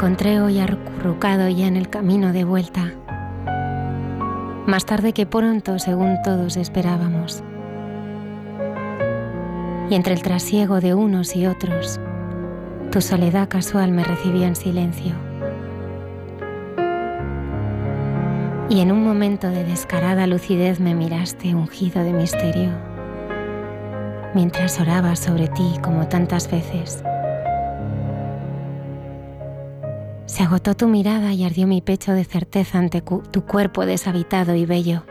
Encontré hoy arrucado ya en el camino de vuelta, más tarde que pronto según todos esperábamos. Y entre el trasiego de unos y otros, tu soledad casual me recibía en silencio. Y en un momento de descarada lucidez me miraste ungido de misterio, mientras oraba sobre ti como tantas veces Se agotó tu mirada y ardió mi pecho de certeza ante tu cuerpo deshabitado y bello.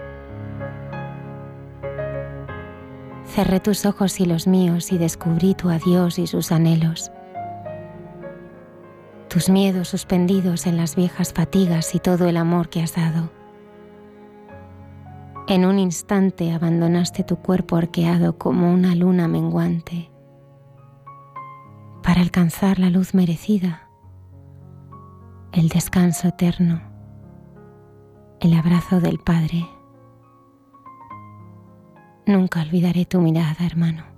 Cerré tus ojos y los míos y descubrí tu adiós y sus anhelos. Tus miedos suspendidos en las viejas fatigas y todo el amor que has dado. En un instante abandonaste tu cuerpo arqueado como una luna menguante para alcanzar la luz merecida el descanso eterno, el abrazo del Padre. Nunca olvidaré tu mirada, hermano.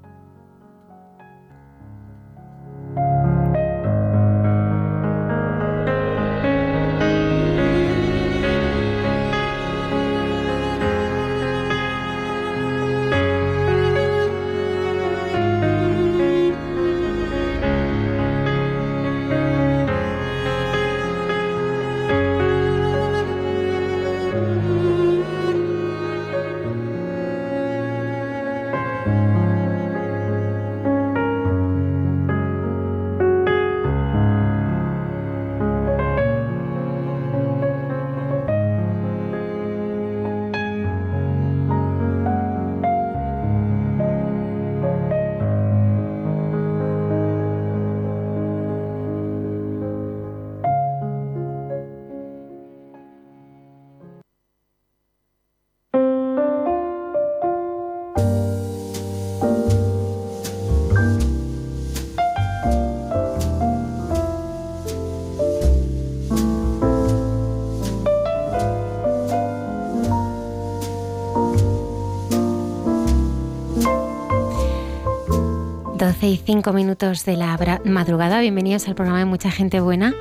12 y 5 minutos de la madrugada. Bienvenidos al programa de Mucha Gente Buena.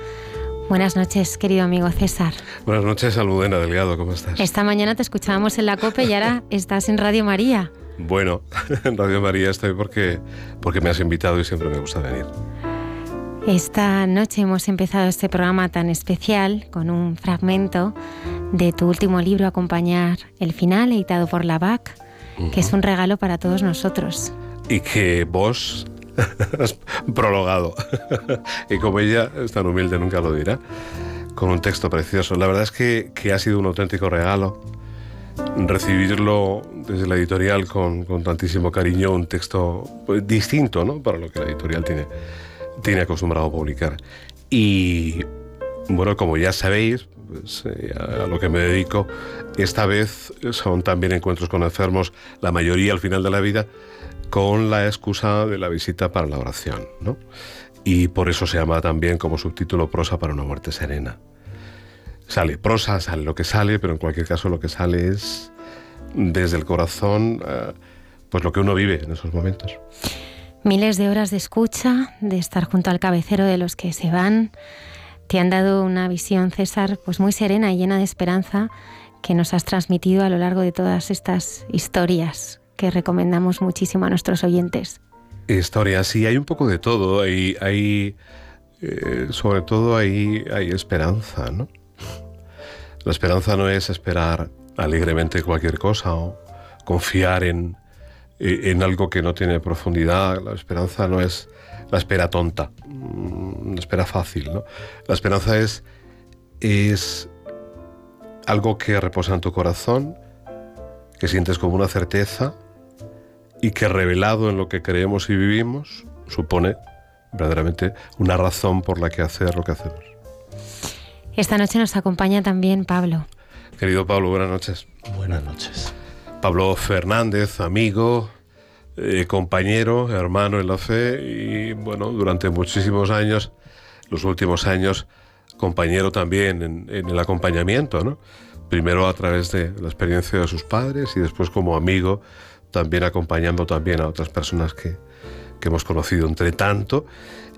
Buenas noches, querido amigo César. Buenas noches, Almudena Delgado, ¿cómo estás? Esta mañana te escuchábamos en la COPE y ahora estás en Radio María. Bueno, en Radio María estoy porque, porque me has invitado y siempre me gusta venir. Esta noche hemos empezado este programa tan especial con un fragmento de tu último libro, Acompañar el Final, editado por la BAC, que es un regalo para todos nosotros y que vos prologado. y como ella es tan humilde, nunca lo dirá, con un texto precioso. La verdad es que, que ha sido un auténtico regalo recibirlo desde la editorial con, con tantísimo cariño, un texto pues, distinto ¿no? para lo que la editorial tiene, tiene acostumbrado a publicar. Y bueno, como ya sabéis, pues, eh, a lo que me dedico, esta vez son también encuentros con enfermos, la mayoría al final de la vida, con la excusa de la visita para la oración. ¿no? Y por eso se llama también como subtítulo Prosa para una muerte serena. Sale prosa, sale lo que sale, pero en cualquier caso lo que sale es desde el corazón, eh, pues lo que uno vive en esos momentos. Miles de horas de escucha, de estar junto al cabecero de los que se van, te han dado una visión, César, pues muy serena y llena de esperanza que nos has transmitido a lo largo de todas estas historias que recomendamos muchísimo a nuestros oyentes. Historias, sí, hay un poco de todo. Hay, hay eh, sobre todo hay, hay esperanza, ¿no? La esperanza no es esperar alegremente cualquier cosa o confiar en, en algo que no tiene profundidad. La esperanza no es la espera tonta, mm, la espera fácil, ¿no? La esperanza es, es algo que reposa en tu corazón, que sientes como una certeza y que revelado en lo que creemos y vivimos supone verdaderamente una razón por la que hacer lo que hacemos. Esta noche nos acompaña también Pablo. Querido Pablo, buenas noches. Buenas noches. Pablo Fernández, amigo, eh, compañero, hermano en la fe y bueno, durante muchísimos años, los últimos años, compañero también en, el acompañamiento, ¿no? Primero a través de la experiencia de sus padres y después como amigo, también acompañando también a otras personas que, que hemos conocido entre tanto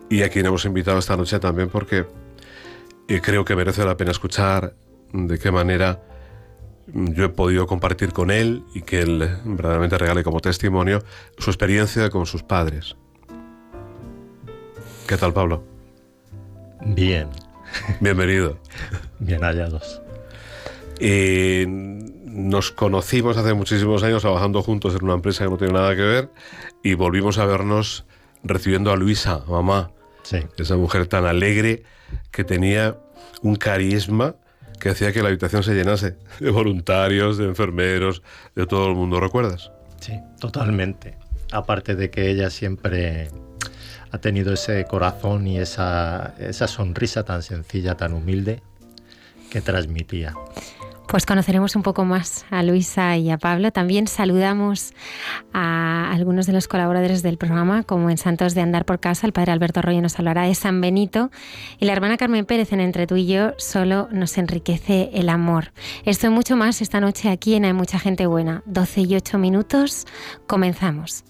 y a quien hemos invitado esta noche también porque eh, creo que merece la pena escuchar de qué manera yo he podido compartir con él y que él verdaderamente regale como testimonio su experiencia con sus padres. ¿Qué tal, Pablo? Bien. Bienvenido. Bien hallados. Y nos conocimos hace muchísimos años trabajando juntos en una empresa que no tiene nada que ver y volvimos a vernos recibiendo a Luisa, mamá. Sí. Esa mujer tan alegre que tenía un carisma que hacía que la habitación se llenase de voluntarios, de enfermeros, de todo el mundo, ¿recuerdas? Sí, totalmente. Aparte de que ella siempre ha tenido ese corazón y esa, esa sonrisa tan sencilla, tan humilde que transmitía. Pues conoceremos un poco más a Luisa y a Pablo. También saludamos a algunos de los colaboradores del programa, como en Santos de Andar por Casa, el padre Alberto Arroyo nos hablará de San Benito y la hermana Carmen Pérez en Entre tú y yo solo nos enriquece el amor. Esto y mucho más esta noche aquí en Hay Mucha Gente Buena. 12 y 8 minutos, comenzamos.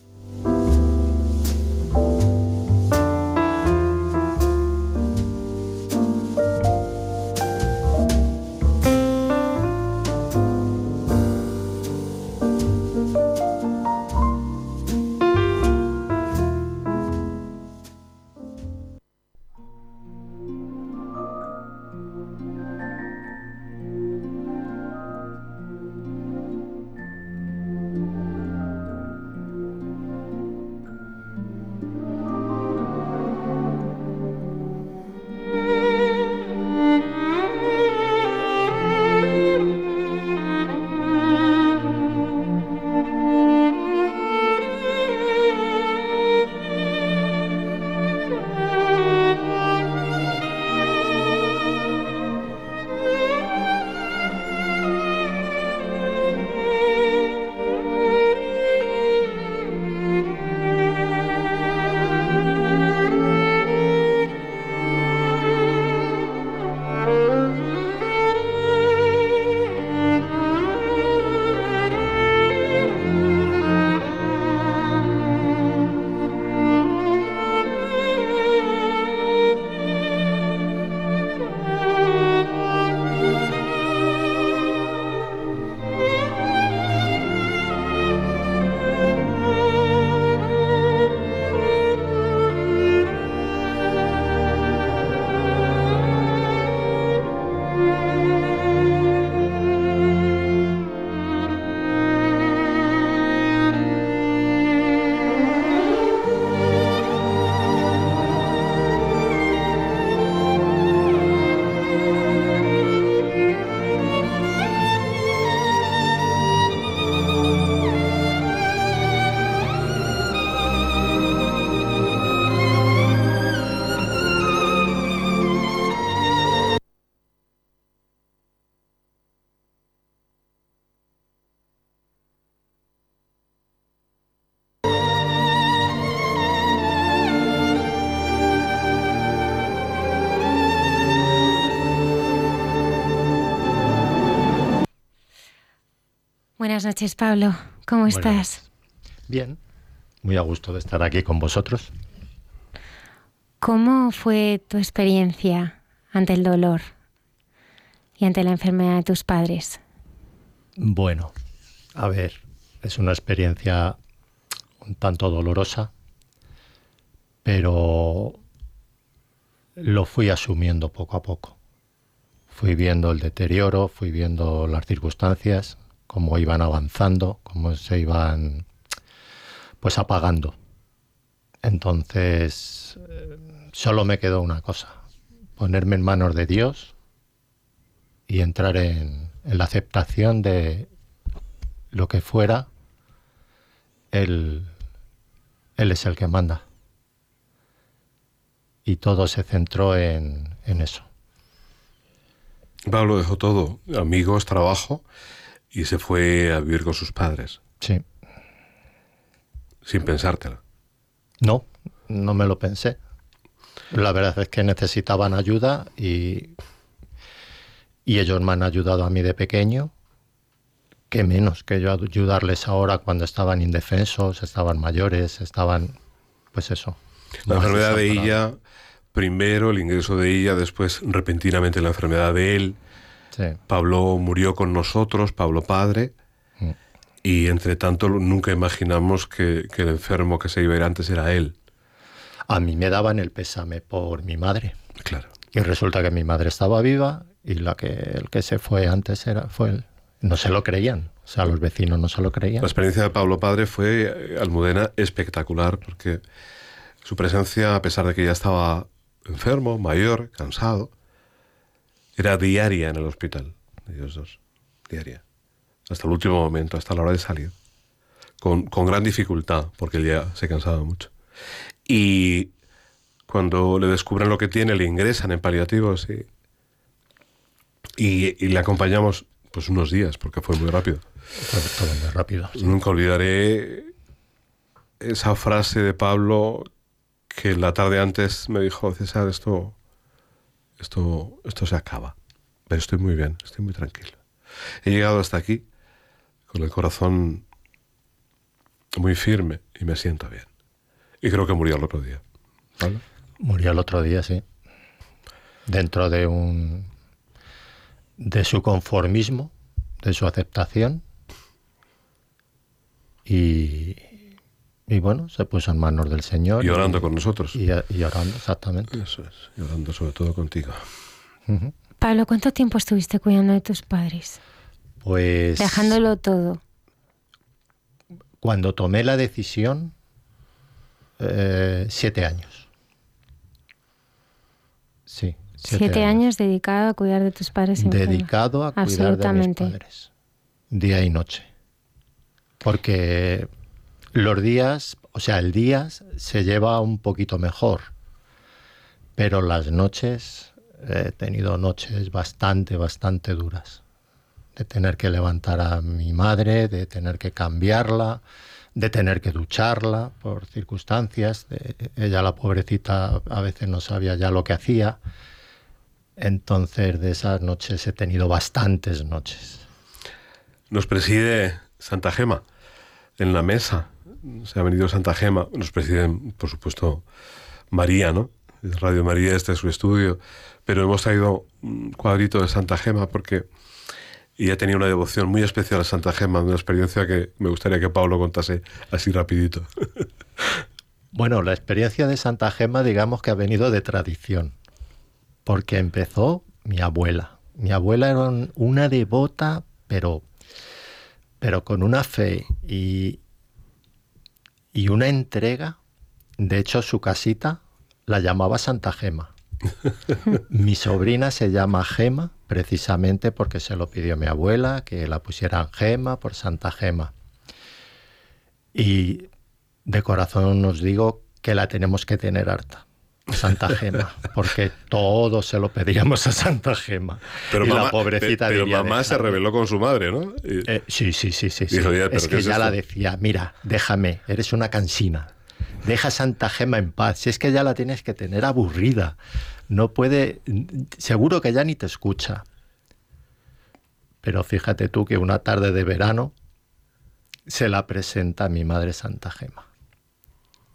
Buenas noches, Pablo. ¿Cómo estás? Bien, muy a gusto de estar aquí con vosotros. ¿Cómo fue tu experiencia ante el dolor y ante la enfermedad de tus padres? Bueno, a ver, es una experiencia un tanto dolorosa, pero lo fui asumiendo poco a poco. Fui viendo el deterioro, fui viendo las circunstancias, cómo iban avanzando, cómo se iban pues apagando. Entonces, eh, solo me quedó una cosa, ponerme en manos de Dios y entrar en, la aceptación de lo que fuera, Él, él es el que manda. Y todo se centró en, en eso. Pablo dejó todo, amigos, trabajo, y se fue a vivir con sus padres. Sí. Sin pensártela. No, no me lo pensé. La verdad es que necesitaban ayuda y, y ellos me han ayudado a mí de pequeño. Qué menos que yo ayudarles ahora cuando estaban indefensos, estaban mayores, estaban, pues eso. La enfermedad de ella, primero el ingreso de ella, después repentinamente la enfermedad de él. Sí, Pablo murió con nosotros, Pablo padre, Mm. y entre tanto nunca imaginamos que, que el enfermo que se iba a ir antes era él. A mí me daban el pésame por mi madre. Claro. Y resulta que mi madre estaba viva y la que, el que se fue antes era, fue él. No se lo creían. O sea, los vecinos no se lo creían. La experiencia de Pablo Padre fue, eh, Almudena, espectacular, porque su presencia, a pesar de que ya estaba enfermo, mayor, cansado, era diaria en el hospital, ellos dos, diaria, hasta el último momento, hasta la hora de salir, con, con gran dificultad, porque él ya se cansaba mucho. Y cuando le descubren lo que tiene, le ingresan en paliativos y, y, y le acompañamos pues unos días, porque fue muy rápido. Fue todo muy rápido. sí. Nunca olvidaré esa frase de Pablo que la tarde antes me dijo, César, esto, esto, esto se acaba. Pero estoy muy bien, estoy muy tranquilo. He llegado hasta aquí con el corazón muy firme y me siento bien. Y creo que murió el otro día. Murió el otro día, sí. Dentro de un. de su conformismo, de su aceptación. Y. Y bueno, se puso en manos del Señor. Y orando con nosotros. Y, y orando, exactamente. Eso es, y orando sobre todo contigo. Pablo, ¿cuánto tiempo estuviste cuidando de tus padres? Pues. Dejándolo todo. Cuando tomé la decisión, eh, siete años. Sí. Siete, años. dedicado a cuidar de tus padres enfermos. dedicado a cuidar de mis padres, día y noche. Porque los días, o sea, el día se lleva un poquito mejor, pero las noches, eh, he tenido noches bastante, bastante duras. De tener que levantar a mi madre, de tener que cambiarla, de tener que ducharla por circunstancias. ella, la pobrecita, a veces no sabía ya lo que hacía. Entonces, de esas noches he tenido bastantes noches. Nos preside Santa Gema en la mesa. Se ha venido Santa Gema. Nos preside, por supuesto, María, ¿no? Radio María, este es su estudio. Pero hemos traído un cuadrito de Santa Gema porque ella tenía una devoción muy especial a Santa Gema, una experiencia que me gustaría que Pablo contase así rapidito. Bueno, la experiencia de Santa Gema, digamos que ha venido de tradición, porque empezó mi abuela. Mi abuela era un- una devota, pero, pero con una fe y, y una entrega. De hecho, su casita la llamaba Santa Gema. Mi sobrina se llama Gema precisamente porque se lo pidió mi abuela, que la pusieran Gema por Santa Gema. Y de corazón os digo que la tenemos que tener harta. Santa Gema, porque todo se lo pedíamos a Santa Gema. Pero y mamá, la pobrecita pe- pero diría, mamá se rebeló con su madre, ¿no? Y- Eh, sí, sí, sí, sí. sí. Dijo, "Ya, pero es ¿qué que es ya la esto?". decía, mira, déjame, eres una cansina. Deja a Santa Gema en paz. Si es que ya la tienes que tener aburrida. No puede, seguro que ya ni te escucha. Pero fíjate tú que una tarde de verano se la presenta a mi madre Santa Gema.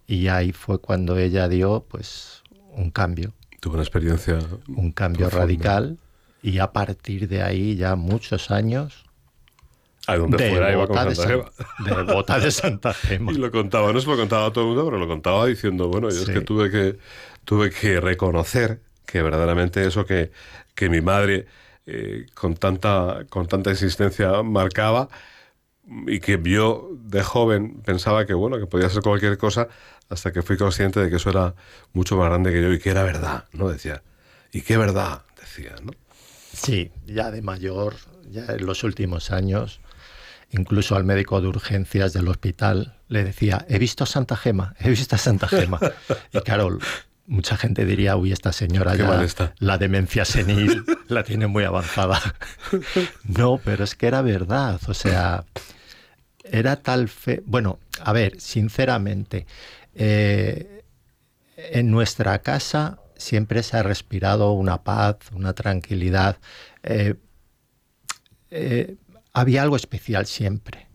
Y ahí fue cuando ella dio, pues, un cambio. Tuve una experiencia. Un cambio radical y a partir de ahí ya muchos años a donde de fuera iba con de Santa San- Gema. de bota de Santa Gema. Y lo contaba, no se lo contaba a todo el mundo, pero lo contaba diciendo, bueno, yo es que tuve que tuve que reconocer que verdaderamente eso que, que mi madre eh, con tanta con tanta insistencia marcaba y que yo de joven pensaba que bueno, que podía ser cualquier cosa hasta que fui consciente de que eso era mucho más grande que yo y que era verdad, ¿no? Decía, ¿y qué verdad? Decía, ¿no? Sí, ya de mayor, ya en los últimos años, incluso al médico de urgencias del hospital le decía, he visto a Santa Gema, he visto a Santa Gema. Y claro, mucha gente diría, uy, esta señora Qué ya está. la demencia senil la tiene muy avanzada. No, pero es que era verdad, o sea, era tal fe... Bueno, a ver, sinceramente, eh, en nuestra casa siempre se ha respirado una paz, una tranquilidad. Eh, eh, había algo especial siempre.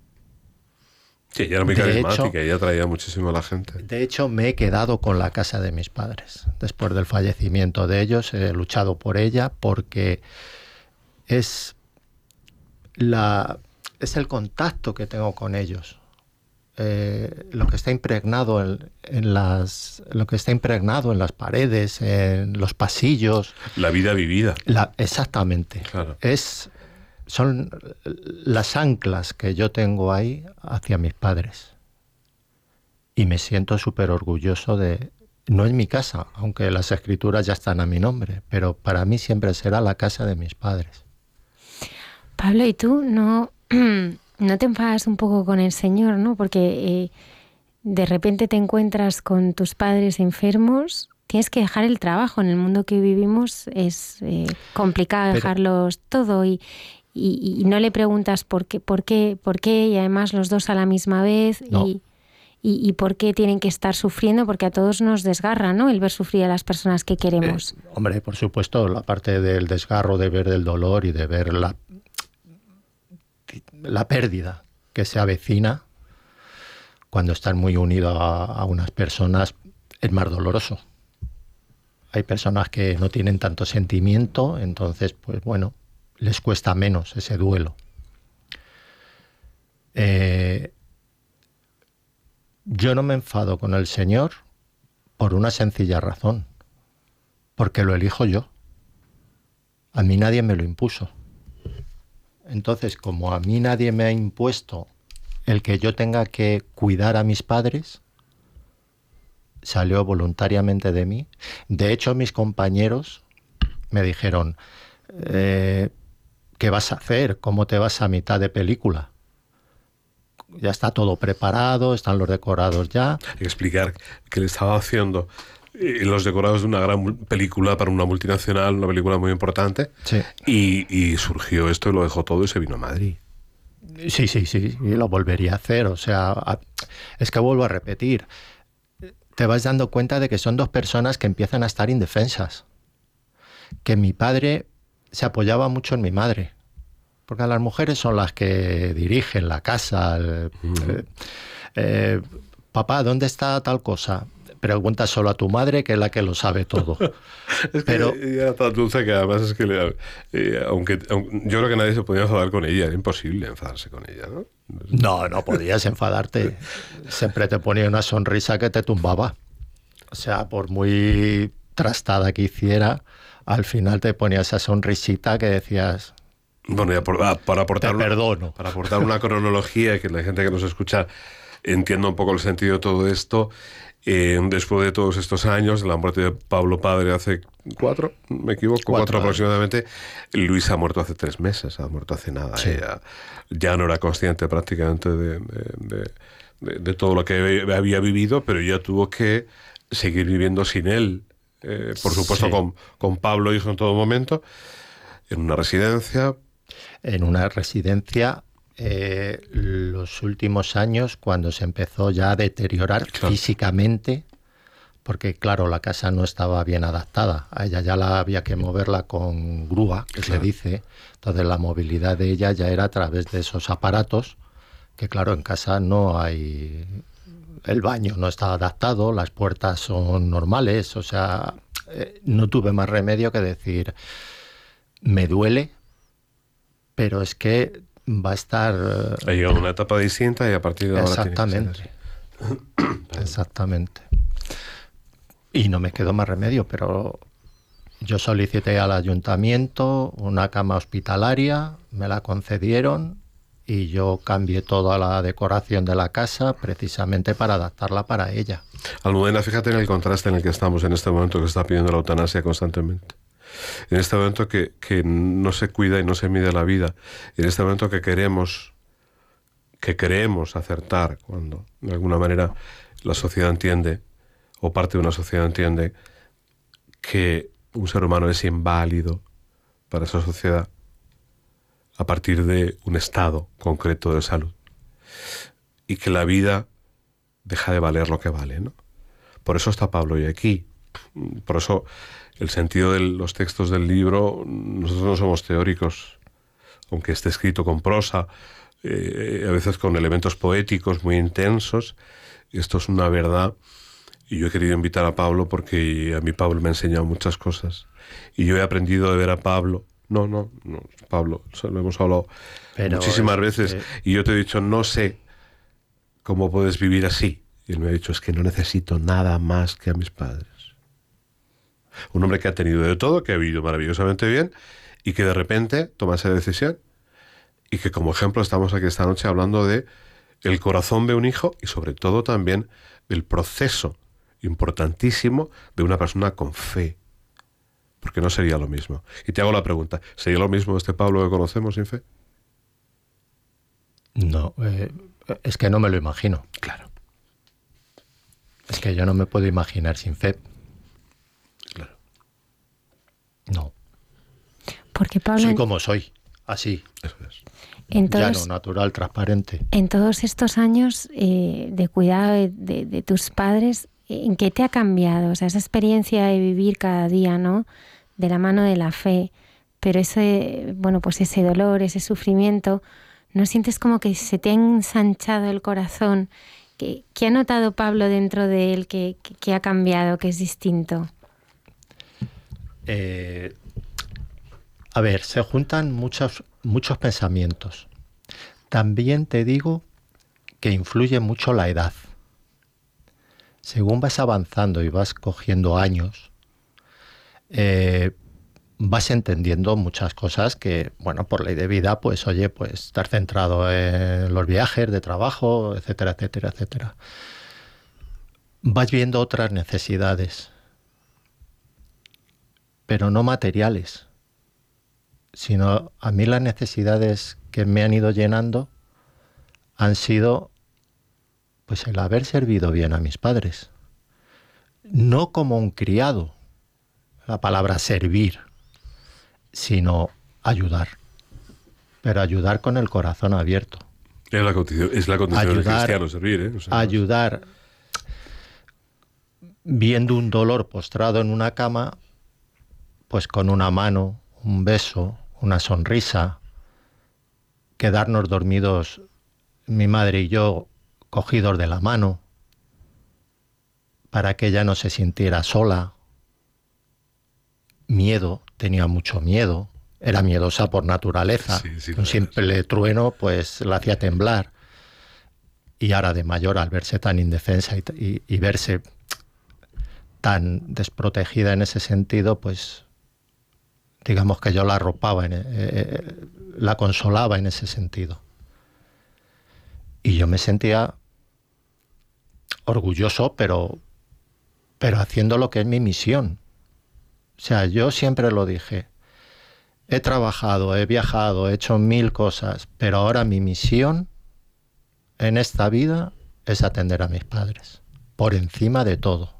Sí, ella era muy De carismática, hecho- ella atraía muchísimo a la gente. De hecho, me he quedado con la casa de mis padres. Después del fallecimiento de ellos, he luchado por ella porque es, la, es el contacto que tengo con ellos. Eh, lo que está impregnado en, en las lo que está impregnado en las paredes en los pasillos La vida vivida. La- exactamente. Claro. Es, son las anclas que yo tengo ahí hacia mis padres. Y me siento súper orgulloso de... No es mi casa, aunque las escrituras ya están a mi nombre, pero para mí siempre será la casa de mis padres. Pablo, ¿y tú no, no te enfadas un poco con el Señor, no? Porque eh, de repente te encuentras con tus padres enfermos, tienes que dejar el trabajo. En el mundo que vivimos es eh, complicado Pero- dejarlos todo y, y- y no le preguntas por qué, por qué, por qué, y además los dos a la misma vez. No. Y, y, y por qué tienen que estar sufriendo, porque a todos nos desgarra, ¿no? El ver sufrir a las personas que queremos. Eh, hombre, por supuesto, la parte del desgarro, de ver el dolor y de ver la, la pérdida que se avecina cuando están muy unidos a, a unas personas es más doloroso. Hay personas que no tienen tanto sentimiento, entonces, pues bueno, les cuesta menos ese duelo. Eh, yo no me enfado con el Señor por una sencilla razón, porque lo elijo yo. A mí nadie me lo impuso. Entonces, como a mí nadie me ha impuesto el que yo tenga que cuidar a mis padres, salió voluntariamente de mí. De hecho, mis compañeros me dijeron, eh, ¿qué vas a hacer? ¿Cómo te vas a mitad de película? Ya está todo preparado, están los decorados ya. Explicar que le estaba haciendo los decorados de una gran película para una multinacional, una película muy importante. Sí. Y, y surgió esto y lo dejó todo y se vino a Madrid. Sí, sí, sí, y lo volvería a hacer. O sea, es que vuelvo a repetir. Te vas dando cuenta de que son dos personas que empiezan a estar indefensas. Que mi padre se apoyaba mucho en mi madre. Porque las mujeres son las que dirigen la casa. el- eh, eh, Papá, ¿dónde está tal cosa? Pregunta solo a tu madre, que es la que lo sabe todo. Es Pero- que ella era tan dulce que además es que le- eh, aunque, aun- yo creo que nadie se podía enfadar con ella, era imposible enfadarse con ella, ¿no? No, no podías enfadarte. Siempre te ponía una sonrisa que te tumbaba. O sea, por muy trastada que hiciera, al final te ponía esa sonrisita que decías, Bueno, ya por- ah, para aportar perdono. para aportar una cronología que la gente que nos escucha entienda un poco el sentido de todo esto. Eh, después de todos estos años, de la muerte de Pablo Padre hace cuatro, me equivoco, cuatro, aproximadamente, Luis ha muerto hace tres meses, ha muerto hace nada. Sí. Ella ya no era consciente prácticamente de, de- de- de- de todo lo que había vivido, pero ya tuvo que seguir viviendo sin él. eh, por supuesto, Sí. con, con Pablo, hijo, en todo momento, en una residencia, En una residencia, eh, los últimos años, cuando se empezó ya a deteriorar Claro. físicamente, porque claro, la casa no estaba bien adaptada. A ella ya la había que moverla con grúa, que Claro. se dice. Entonces la movilidad de ella ya era a través de esos aparatos, que claro, en casa no hay... El baño no está adaptado, las puertas son normales, o sea, eh, no tuve más remedio que decir, me duele, pero es que va a estar... Ha llegado una etapa distinta y a partir de ahora... Exactamente. Exactamente. Y no me quedó más remedio, pero yo solicité al ayuntamiento una cama hospitalaria, me la concedieron y yo cambié toda la decoración de la casa precisamente para adaptarla para ella. Almudena, fíjate en el contraste en el que estamos en este momento que está pidiendo la eutanasia constantemente. En este momento que, que no se cuida y no se mide la vida. En este momento que queremos, que creemos acertar, cuando de alguna manera la sociedad entiende, o parte de una sociedad entiende, que un ser humano es inválido para esa sociedad a partir de un estado concreto de salud. Y que la vida deja de valer lo que vale. ¿no? Por eso está Pablo hoy aquí. Por eso el sentido de los textos del libro, nosotros no somos teóricos, aunque esté escrito con prosa, eh, a veces con elementos poéticos muy intensos. Esto es una verdad. Y yo he querido invitar a Pablo porque a mí Pablo me ha enseñado muchas cosas. Y yo he aprendido de ver a Pablo. No, no, no Pablo, lo hemos hablado muchísimas veces. Y yo te he dicho, no sé cómo puedes vivir así. Y él me ha dicho, es que no necesito nada más que a mis padres. Un hombre que ha tenido de todo, que ha vivido maravillosamente bien y que de repente toma esa decisión y que como ejemplo estamos aquí esta noche hablando de el corazón de un hijo y sobre todo también del proceso importantísimo de una persona con fe. Porque no sería lo mismo. Y te hago la pregunta, ¿sería lo mismo este Pablo que conocemos sin fe? No, eh, es que no me lo imagino. Claro. Es que yo no me puedo imaginar sin fe. No. Porque Pablo... Soy como soy, así. Eso es. En todos, Llano, natural, transparente. En todos estos años eh, de cuidado de, de, de, tus padres, ¿en qué te ha cambiado? O sea, esa experiencia de vivir cada día, ¿no? De la mano de la fe. Pero ese, bueno, pues ese dolor, ese sufrimiento, ¿no sientes como que se te ha ensanchado el corazón? ¿Qué, qué ha notado Pablo dentro de él que, que, que ha cambiado, que es distinto? Eh, a ver, se juntan muchos, muchos pensamientos. También te digo que influye mucho la edad. Según vas avanzando y vas cogiendo años, eh, vas entendiendo muchas cosas que, bueno, por ley de vida, pues oye, pues estar centrado en los viajes de trabajo, etcétera, etcétera, etcétera. Vas viendo otras necesidades, pero no materiales sino a mí las necesidades que me han ido llenando han sido pues el haber servido bien a mis padres. No como un criado, la palabra servir, sino ayudar. Pero ayudar con el corazón abierto. Es la condición, es la condición ayudar, del cristiano, servir. ¿eh? O sea, ayudar viendo un dolor postrado en una cama, pues con una mano, un beso, una sonrisa, quedarnos dormidos mi madre y yo cogidos de la mano, para que ella no se sintiera sola. Miedo, tenía mucho miedo, era miedosa por naturaleza. Sí, sí, Un simple trueno pues la hacía temblar. Y ahora de mayor, al verse tan indefensa y, y, y verse tan desprotegida en ese sentido, pues digamos que yo la arropaba, en, eh, la consolaba en ese sentido. Y yo me sentía orgulloso, pero, pero haciendo lo que es mi misión. O sea, yo siempre lo dije. He trabajado, he viajado, he hecho mil cosas, pero ahora mi misión en esta vida es atender a mis padres, por encima de todo.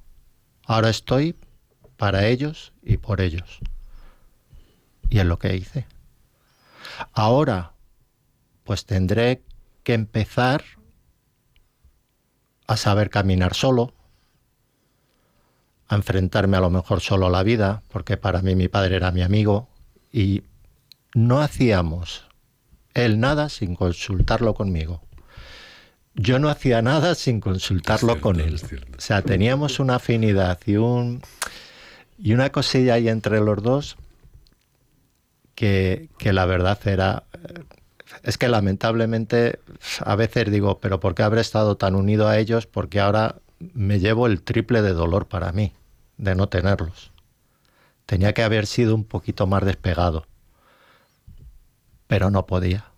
Ahora estoy para ellos y por ellos. Y es lo que hice. Ahora, pues tendré que empezar a saber caminar solo, a enfrentarme a lo mejor solo a la vida, porque para mí mi padre era mi amigo y no hacíamos él nada sin consultarlo conmigo. Yo no hacía nada sin consultarlo cierto, con él. O sea, teníamos una afinidad y un Y una cosilla ahí entre los dos que, la verdad era... eh, Es que lamentablemente a veces digo, pero ¿por qué habré estado tan unido a ellos? Porque ahora me llevo el triple de dolor para mí, de no tenerlos. Tenía que haber sido un poquito más despegado, pero no podía.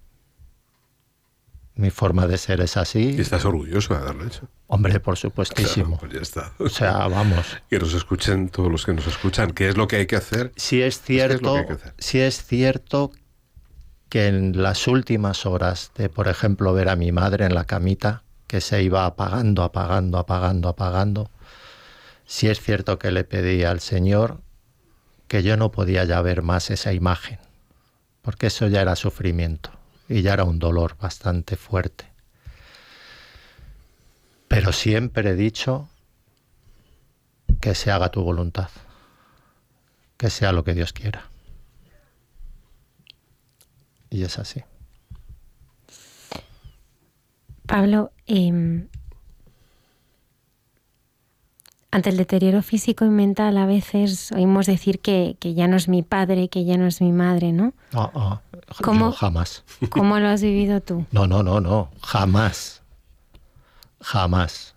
Mi forma de ser es Y así. estás orgulloso de haberlo hecho. Hombre, por supuestísimo. Claro, pues ya está. O sea, vamos. que nos escuchen todos los que nos escuchan. ¿Qué es lo que hay que hacer? Sí es que es cierto, que hacer. sí es cierto que en las últimas horas de, por ejemplo, ver a mi madre en la camita, que se iba apagando, apagando, apagando, apagando, sí es cierto que le pedí al Señor que yo no podía ya ver más esa imagen, porque eso ya era sufrimiento y ya era un dolor bastante fuerte. Pero siempre he dicho que se haga tu voluntad, que sea lo que Dios quiera. Y es así. Pablo, eh, ante el deterioro físico y mental a veces oímos decir que, que, ya no es mi padre, que ya no es mi madre, ¿no? No, no ¿Cómo? yo jamás. ¿Cómo lo has vivido tú? No, no, no, no, jamás. Jamás.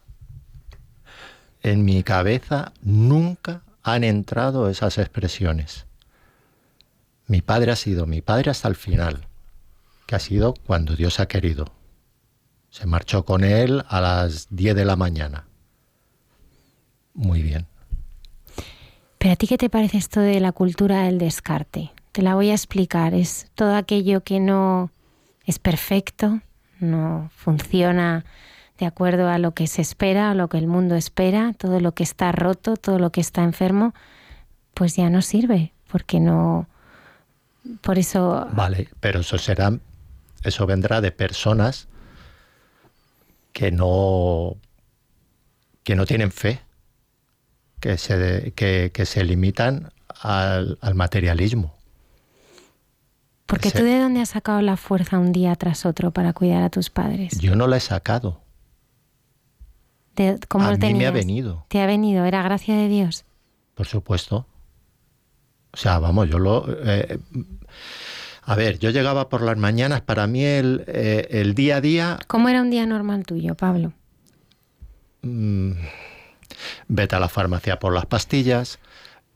En mi cabeza nunca han entrado esas expresiones. Mi padre ha sido mi padre hasta el final, que ha sido cuando Dios ha querido. Se marchó con él a las 10 de la mañana. Muy bien. Pero a ti qué te parece esto de la cultura del descarte? Te la voy a explicar. Es todo aquello que no es perfecto, no funciona de acuerdo a lo que se espera, a lo que el mundo espera, todo lo que está roto, todo lo que está enfermo, pues ya no sirve, porque no... Por eso... Vale, pero eso será, eso vendrá de personas que no, que no tienen fe, que se, que, que se limitan al, al materialismo. Porque Ese- tú de dónde has sacado la fuerza un día tras otro para cuidar a tus padres? Yo no la he sacado. ¿De- ¿Cómo a lo mí me ha venido, Te ha venido, era gracia de Dios. por supuesto. O sea, vamos, yo lo... eh, a ver, yo llegaba por las mañanas, para mí el, eh, el día a día ¿Cómo era un día normal tuyo, Pablo? mm, vete a la farmacia por las pastillas,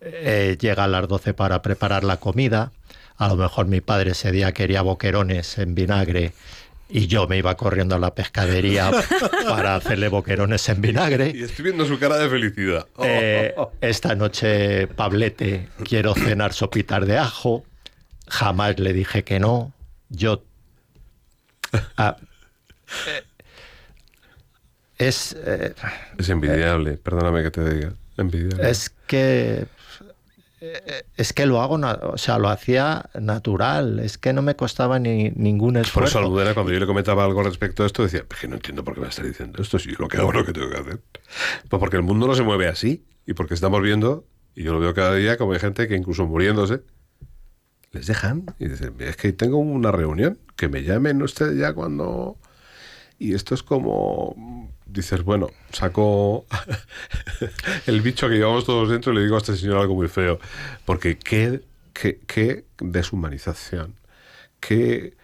eh, llega a las 12 para preparar la comida, a lo mejor mi padre ese día quería boquerones en vinagre y yo me iba corriendo a la pescadería para hacerle boquerones en vinagre. Y estoy viendo su cara de felicidad. Oh, Eh, oh, oh. esta noche, Pablete, quiero cenar sopitas de ajo. Jamás le dije que no. Yo... Ah, es... eh, Es envidiable, perdóname que te diga. Envidiable. Es que eh, es que lo hago, o sea, lo hacía natural, es que no me costaba ni ningún Por eso esfuerzo. Almudena, cuando yo le comentaba algo respecto a esto, decía, "Es que no entiendo por qué me está diciendo esto, si yo lo que hago es lo que tengo que hacer. Pues porque el mundo no se mueve así, y porque estamos viendo, y yo lo veo cada día, como hay gente que incluso muriéndose, les dejan, y dicen, es que tengo una reunión, que me llamen ustedes ya cuando... Y esto es como, dices, bueno, saco el bicho que llevamos todos dentro y le digo a este señor algo muy feo. Porque qué, qué, qué deshumanización, qué,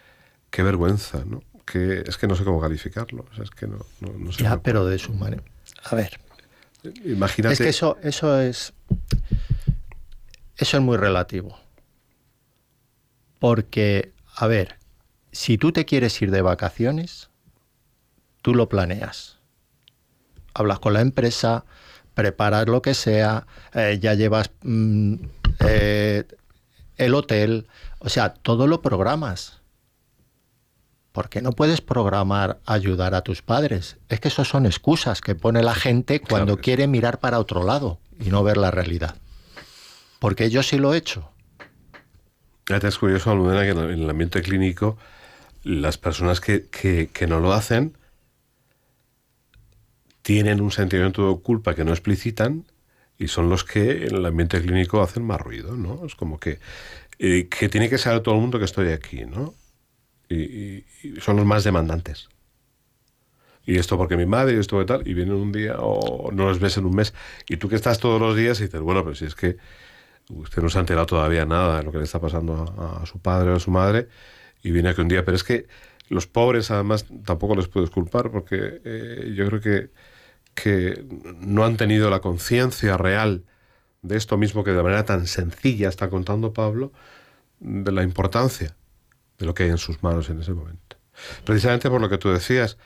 qué vergüenza, ¿no? Que, es que no sé cómo calificarlo. o sea, es que no, no, no sé Ya, cómo- pero de su manera. A ver, Imagínate. es que eso, eso es. Eso es muy relativo. Porque, a ver, si tú te quieres ir de vacaciones, tú lo planeas. Hablas con la empresa, preparas lo que sea, eh, ya llevas mm, eh, el hotel, o sea, todo lo programas. ¿Por qué no puedes programar ayudar a tus padres? Es que eso son excusas que pone la gente cuando Claro. quiere mirar para otro lado y no ver la realidad. Porque yo sí lo he hecho. Es curioso, Almudena, que en el- en el ambiente clínico, las personas que, que- que no lo hacen tienen un sentimiento de culpa que no explicitan y son los que en el ambiente clínico hacen más ruido, ¿no? Es como que, eh, que tiene que saber todo el mundo que estoy aquí, ¿no? Y, son los más demandantes. y esto porque mi madre y esto de tal, y vienen un día o no los ves en un mes, y tú que estás todos los días y dices, bueno, pero si es que usted no se ha enterado todavía nada de lo que le está pasando a, su padre o a su madre, y viene aquí un día, pero es que los pobres además tampoco les puedes culpar porque eh, yo creo que, que no han tenido la conciencia real de esto mismo que de manera tan sencilla está contando Pablo, de la importancia de lo que hay en sus manos en ese momento. Precisamente por lo que tú decías,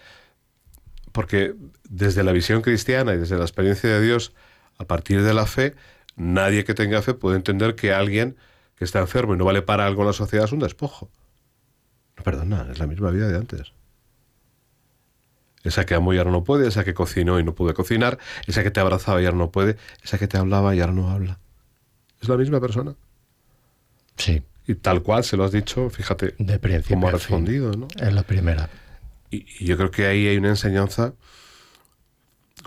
porque desde la visión cristiana y desde la experiencia de Dios, a partir de la fe, nadie que tenga fe puede entender que alguien que está enfermo y no vale para algo en la sociedad es un despojo. No, perdona, es la misma vida de antes. Esa que amó y ahora no puede, esa que cocinó y no puede cocinar, esa que te abrazaba y ahora no puede, esa que te hablaba y ahora no habla. Es la misma persona. Sí. Y tal cual se lo has dicho, fíjate de principio cómo ha respondido, ¿no? Es la primera. Y, yo creo que ahí hay una enseñanza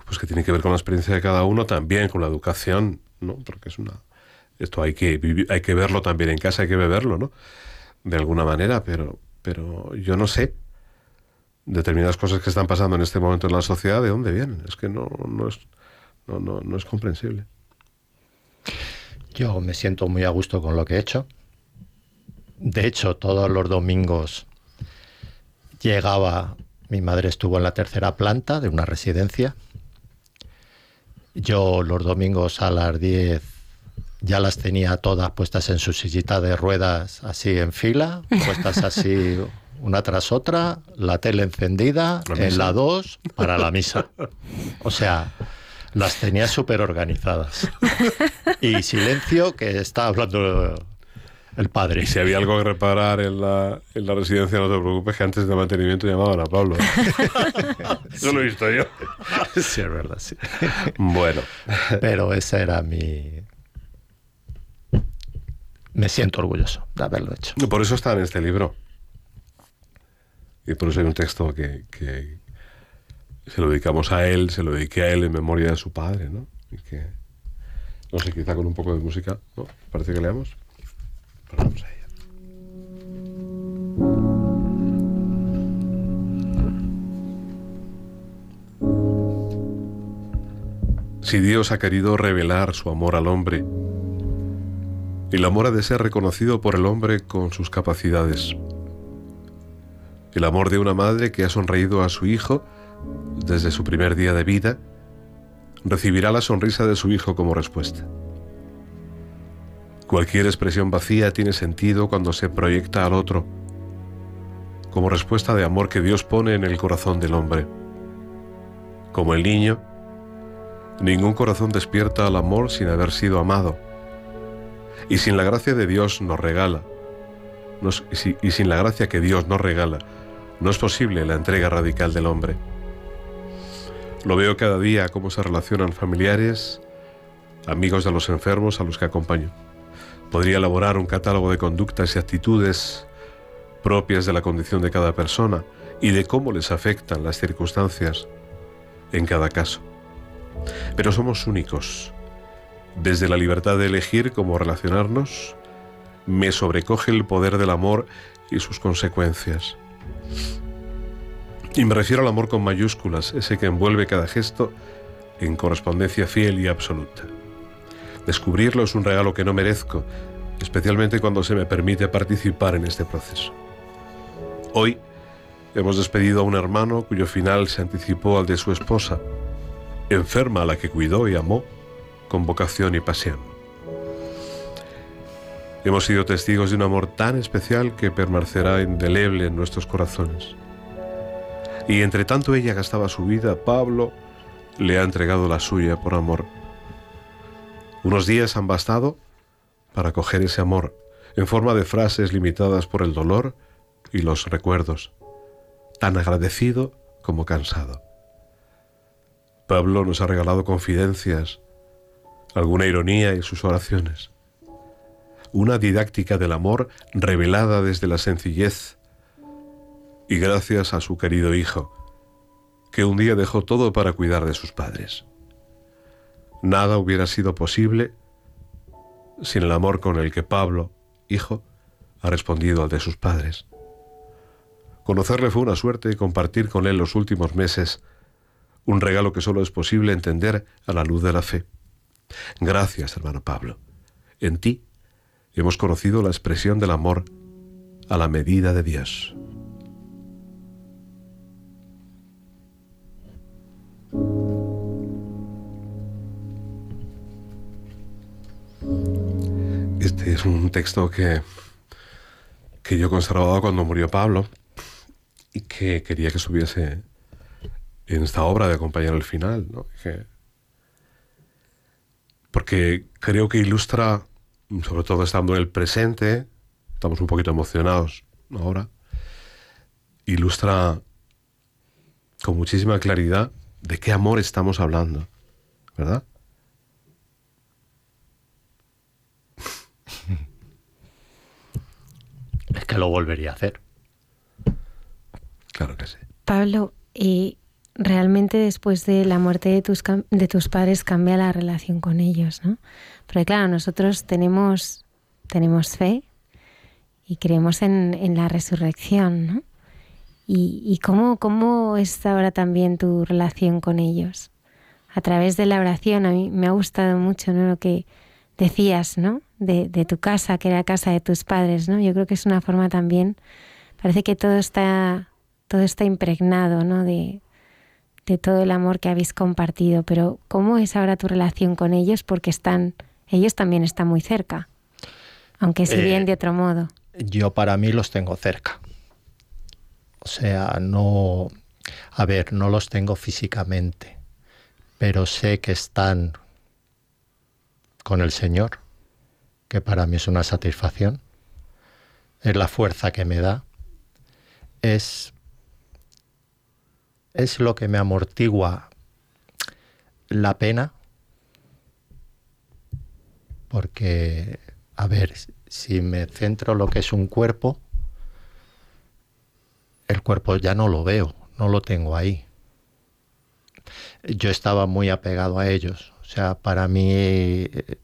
pues que tiene que ver con la experiencia de cada uno, también con la educación, ¿no? Porque es una esto hay que hay que verlo también en casa, hay que beberlo, ¿no? De alguna manera, pero pero yo no sé determinadas cosas que están pasando en este momento en la sociedad, ¿de dónde vienen? Es que no, no es no, no, no es comprensible. Yo me siento muy a gusto con lo que he hecho. De hecho, todos los domingos llegaba, mi madre estuvo en la tercera planta de una residencia. Yo los domingos a las 10 ya las tenía todas puestas en su sillita de ruedas así en fila, puestas así una tras otra, la tele encendida, en la 2 para la misa. O sea, las tenía súper organizadas. Y silencio, que está hablando el padre. Y si había algo que reparar en la, en la residencia, no te preocupes, que antes de mantenimiento llamaban a Pablo. Eso lo he visto yo. sí, es verdad, sí. Bueno. Pero esa era mi... Me siento orgulloso de haberlo hecho. Por eso está en este libro. Y por eso hay un texto que, que se lo dedicamos a él, se lo dediqué a él en memoria de su padre, ¿no? Y que, no sé, quizá con un poco de música, ¿no? Parece que leamos. Si Dios ha querido revelar su amor al hombre, el amor ha de ser reconocido por el hombre con sus capacidades. El amor de una madre que ha sonreído a su hijo desde su primer día de vida, recibirá la sonrisa de su hijo como respuesta. Cualquier expresión vacía tiene sentido cuando se proyecta al otro, como respuesta de amor que Dios pone en el corazón del hombre. Como el niño, ningún corazón despierta al amor sin haber sido amado. Y sin la gracia de Dios nos regala, y sin la gracia que Dios nos regala, no es posible la entrega radical del hombre. Lo veo cada día cómo se relacionan familiares, amigos de los enfermos a los que acompaño podría elaborar un catálogo de conductas y actitudes propias de la condición de cada persona y de cómo les afectan las circunstancias en cada caso. Pero somos únicos. Desde la libertad de elegir cómo relacionarnos, me sobrecoge el poder del amor y sus consecuencias. Y me refiero al amor con mayúsculas, ese que envuelve cada gesto en correspondencia fiel y absoluta. Descubrirlo es un regalo que no merezco, especialmente cuando se me permite participar en este proceso. Hoy hemos despedido a un hermano cuyo final se anticipó al de su esposa, enferma a la que cuidó y amó con vocación y pasión. Hemos sido testigos de un amor tan especial que permanecerá indeleble en nuestros corazones. Y entre tanto ella gastaba su vida, Pablo le ha entregado la suya por amor. Unos días han bastado para coger ese amor en forma de frases limitadas por el dolor y los recuerdos, tan agradecido como cansado. Pablo nos ha regalado confidencias, alguna ironía en sus oraciones, una didáctica del amor revelada desde la sencillez y gracias a su querido hijo, que un día dejó todo para cuidar de sus padres. Nada hubiera sido posible sin el amor con el que Pablo, hijo, ha respondido al de sus padres. Conocerle fue una suerte y compartir con él los últimos meses, un regalo que solo es posible entender a la luz de la fe. Gracias, hermano Pablo. En ti hemos conocido la expresión del amor a la medida de Dios. Este es un texto que, que yo conservaba cuando murió Pablo y que quería que subiese en esta obra de acompañar el final, ¿no? porque creo que ilustra, sobre todo estando en el presente, estamos un poquito emocionados ahora, ilustra con muchísima claridad de qué amor estamos hablando, ¿verdad? Es que lo volvería a hacer. Claro que sí. Pablo, ¿y realmente después de la muerte de tus, de tus padres cambia la relación con ellos, ¿no? Porque claro, nosotros tenemos, tenemos fe y creemos en, en la resurrección, ¿no? ¿Y, y cómo, cómo es ahora también tu relación con ellos? A través de la oración, a mí me ha gustado mucho ¿no? lo que decías, ¿no? De, de, tu casa, que era casa de tus padres, ¿no? Yo creo que es una forma también, parece que todo está, todo está impregnado, ¿no? De, de todo el amor que habéis compartido, pero ¿cómo es ahora tu relación con ellos? Porque están, ellos también están muy cerca, aunque si bien eh, de otro modo. Yo para mí los tengo cerca. O sea, no, a ver, no los tengo físicamente, pero sé que están con el Señor, que para mí es una satisfacción, es la fuerza que me da, es, es lo que me amortigua la pena, porque, a ver, si me centro en lo que es un cuerpo, el cuerpo ya no lo veo, no lo tengo ahí. Yo estaba muy apegado a ellos, o sea, para mí, eh,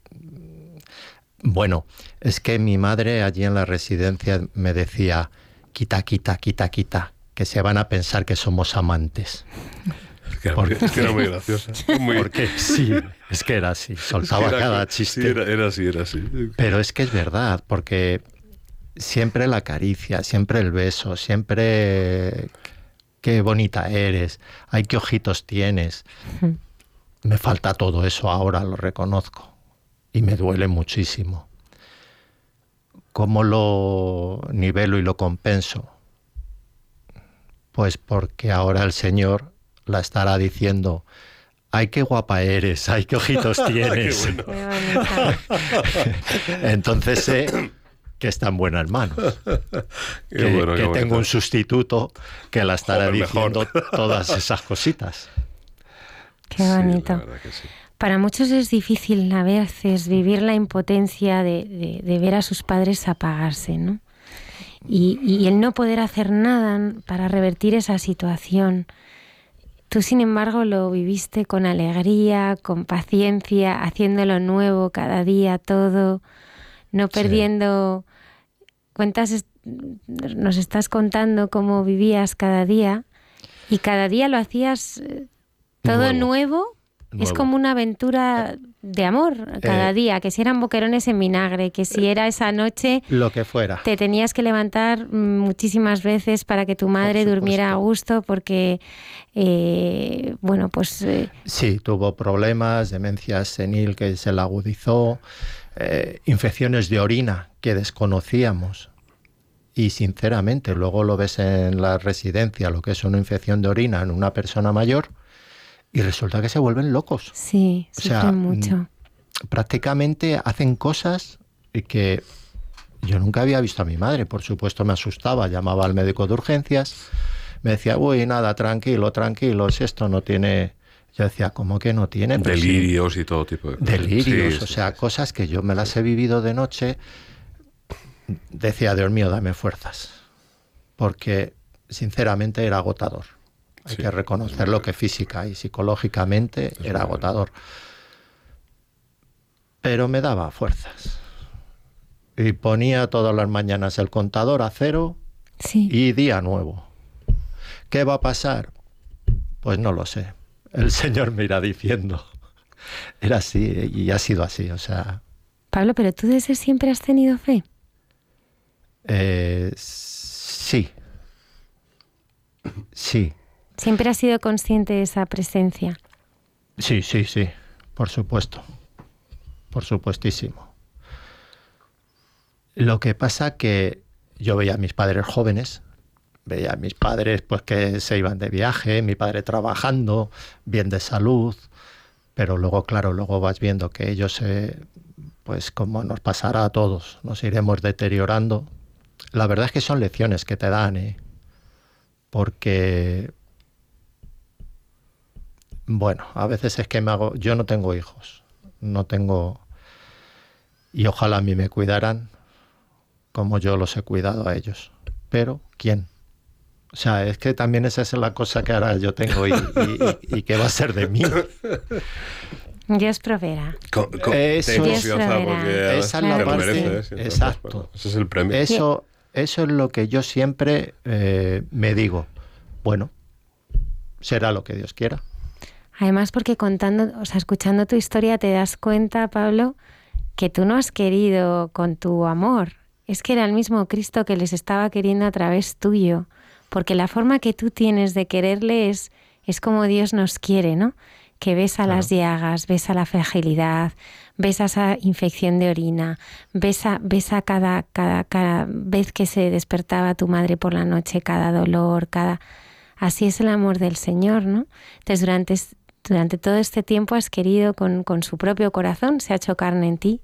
bueno, es que mi madre allí en la residencia me decía, quita, quita, quita, quita, que se van a pensar que somos amantes. Es que era, muy, graciosa. Porque sí, es que era así, soltaba cada chiste. Sí, era así, era así. Pero es que es verdad, porque siempre la caricia, siempre el beso, siempre qué bonita eres, ay, qué ojitos tienes. Me falta todo eso ahora, lo reconozco. Y me duele muchísimo. ¿Cómo lo nivelo y lo compenso? Pues porque ahora el Señor la estará diciendo, ay, qué guapa eres, ay, qué ojitos tienes. Entonces sé que está en buenas manos. que, tengo un sustituto que la estará diciendo todas esas cositas. Qué bonito. Para muchos es difícil a veces vivir la impotencia de, ver a sus padres apagarse, ¿no? Y, el no poder hacer nada para revertir esa situación. Tú, sin embargo, lo viviste con alegría, con paciencia, haciéndolo nuevo cada día, todo, no perdiendo. Cuentas, nos estás contando cómo vivías cada día y cada día lo hacías eh, todo nuevo. Es como una aventura de amor cada eh, día, que si eran boquerones en vinagre, que si era esa noche... Lo que fuera. Te tenías que levantar muchísimas veces para que tu madre durmiera a gusto porque, eh, bueno, pues... Eh, sí, tuvo problemas, demencia senil que se la agudizó, infecciones de orina que desconocíamos. Y sinceramente, luego lo ves en la residencia, lo que es una infección de orina en una persona mayor y resulta que se vuelven locos. Sí, o sea, mucho. Mm, prácticamente hacen cosas que yo nunca había visto a mi madre. Por supuesto me asustaba, llamaba al médico de urgencias, me decía, uy, nada, tranquilo, tranquilo, si esto no tiene... Yo decía, ¿cómo que no tiene? Delirios y todo tipo de cosas. Delirios, o sea, cosas que yo me las he vivido de noche. Decía, Dios mío, dame fuerzas. Porque, sinceramente, era agotador. Hay que reconocerlo que física y psicológicamente era agotador. Pero me daba fuerzas. Y ponía todas las mañanas el contador a cero y día nuevo. ¿Qué va a pasar? Pues no lo sé. El Señor me irá diciendo. Era así y ha sido así, o sea... Pablo, pero tú desde siempre has tenido fe. Eh, sí. Sí. Siempre has sido consciente de esa presencia. Sí, sí, sí, por supuesto. Por supuestísimo. Lo que pasa que yo veía a mis padres jóvenes, veía a mis padres pues que se iban de viaje, mi padre trabajando, bien de salud, pero luego, claro, luego vas viendo que ellos, pues como nos pasará a todos, nos iremos deteriorando. La verdad es que son lecciones que te dan, ¿eh? porque, bueno, a veces es que me hago, yo no tengo hijos, no tengo, y ojalá a mí me cuidaran como yo los he cuidado a ellos. Pero, ¿quién? O sea, es que también esa es la cosa que ahora yo tengo y, y, que va a ser de mí. Dios eso, Dios proveerá. Esa es la parte. exacto. ese es el premio. Eso, eso es lo que yo siempre eh, me digo. Bueno, será lo que Dios quiera. Además, porque contando, o sea, escuchando tu historia, te das cuenta, Pablo, que tú no has querido con tu amor. Es que era el mismo Cristo que les estaba queriendo a través tuyo porque la forma que tú tienes de quererle es, es como Dios nos quiere, ¿no? Que ves a las llagas, ves a la fragilidad, ves a esa infección de orina, ves a, ves a cada, cada, cada vez que se despertaba tu madre por la noche, cada dolor, cada... Así es el amor del Señor, ¿no? Entonces durante, durante todo este tiempo has querido con, con su propio corazón, se ha hecho carne en ti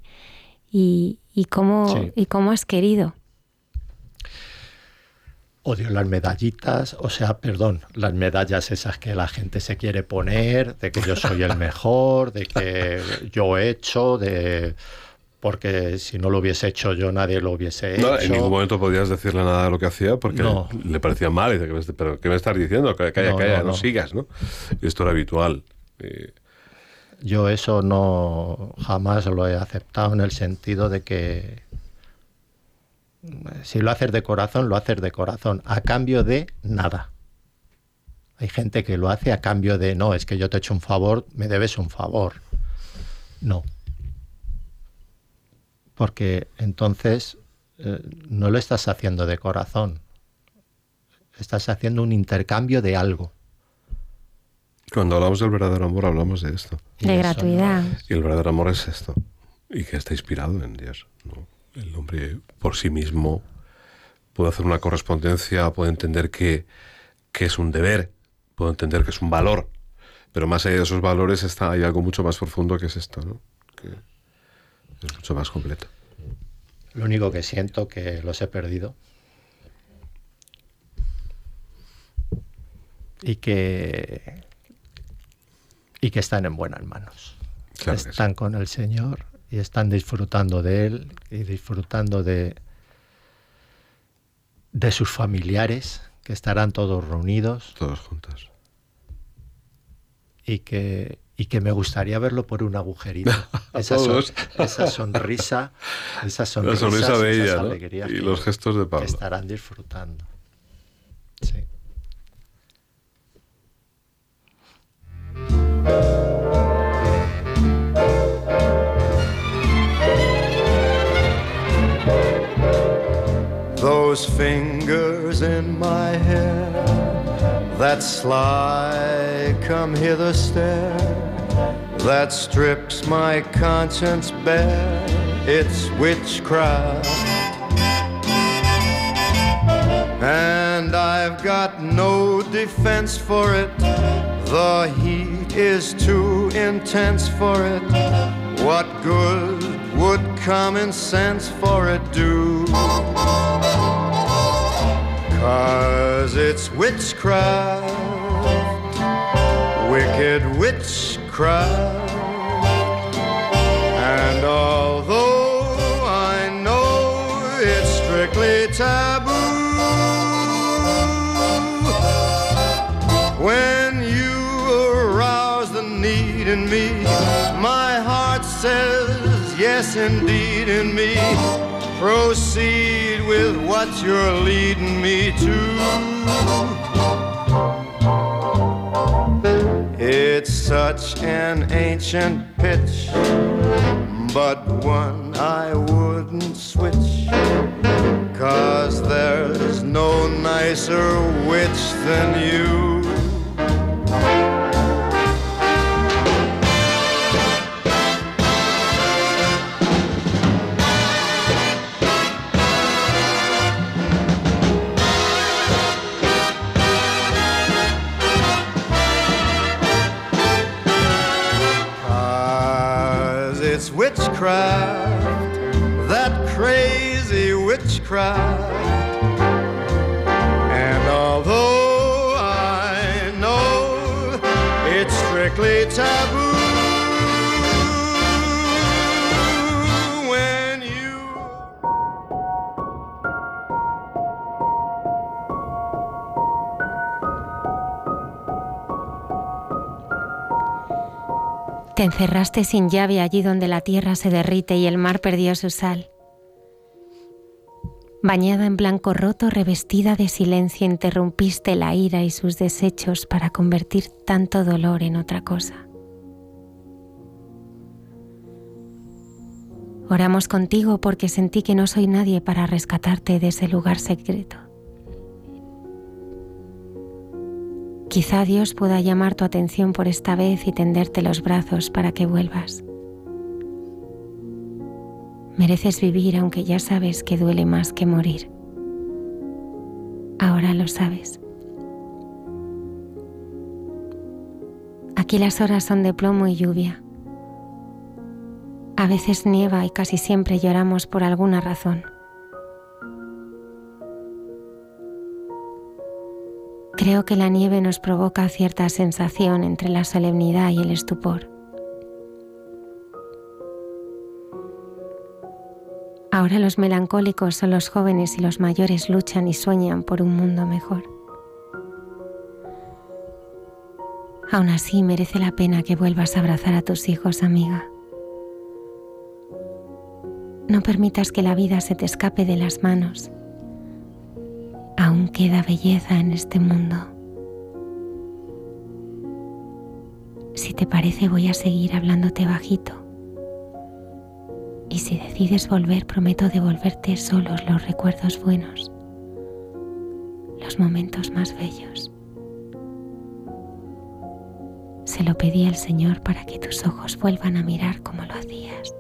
y, y, cómo, y cómo has querido. Odio las medallitas, o sea, perdón, las medallas esas que la gente se quiere poner, de que yo soy el mejor, de que yo he hecho, de porque si no lo hubiese hecho yo nadie lo hubiese hecho. en ningún momento podías decirle nada de lo que hacía porque le parecía mal. Y dice, pero ¿qué me estás diciendo? Calla, calla, no, sigas, ¿no? Y esto era habitual. Yo eso no jamás lo he aceptado en el sentido de que si lo haces de corazón, lo haces de corazón, a cambio de nada. Hay gente que lo hace a cambio de, no, es que yo te he hecho un favor, me debes un favor. No. Porque entonces eh, no lo estás haciendo de corazón. Estás haciendo un intercambio de algo. Cuando hablamos del verdadero amor, hablamos de esto. De gratuidad. Y el verdadero amor es esto. Y que está inspirado en Dios. ¿no? el hombre por sí mismo puede hacer una correspondencia, puede entender que, es un deber, puede entender que es un valor, pero más allá de esos valores está, hay algo mucho más profundo que es esto, ¿no? que es mucho más completo. Lo único que siento que los he perdido y que y que están en buenas manos. están con el Señor y están disfrutando de él y disfrutando de, de sus familiares, que estarán todos reunidos. Todos juntos. Y que, y que me gustaría verlo por un agujerito. Esa, esa sonrisa, esa sonrisa, de ella, y los gestos de Pablo. Que estarán disfrutando. Sí. Those fingers in my hair, that sly come hither stare, that strips my conscience bare, it's witchcraft. And I've got no defense for it, the heat is too intense for it. What good would common sense for it do? Cause it's witchcraft, wicked witchcraft. And although I know it's strictly taboo, when you arouse the need in me, my heart says yes indeed in me Proceed with what you're leading me to. It's such an ancient pitch, but one I wouldn't switch. Cause there's no nicer witch than you. Witchcraft, that crazy witchcraft. Te encerraste sin llave allí donde la tierra se derrite y el mar perdió su sal. Bañada en blanco roto, revestida de silencio, interrumpiste la ira y sus desechos para convertir tanto dolor en otra cosa. Oramos contigo porque sentí que no soy nadie para rescatarte de ese lugar secreto. Quizá Dios pueda llamar tu atención por esta vez y tenderte los brazos para que vuelvas. Mereces vivir aunque ya sabes que duele más que morir. Ahora lo sabes. Aquí las horas son de plomo y lluvia. A veces nieva y casi siempre lloramos por alguna razón. Creo que la nieve nos provoca cierta sensación entre la solemnidad y el estupor. Ahora los melancólicos son los jóvenes y los mayores luchan y sueñan por un mundo mejor. Aún así merece la pena que vuelvas a abrazar a tus hijos, amiga. No permitas que la vida se te escape de las manos. Aún queda belleza en este mundo. Si te parece voy a seguir hablándote bajito. Y si decides volver, prometo devolverte solos los recuerdos buenos, los momentos más bellos. Se lo pedí al Señor para que tus ojos vuelvan a mirar como lo hacías.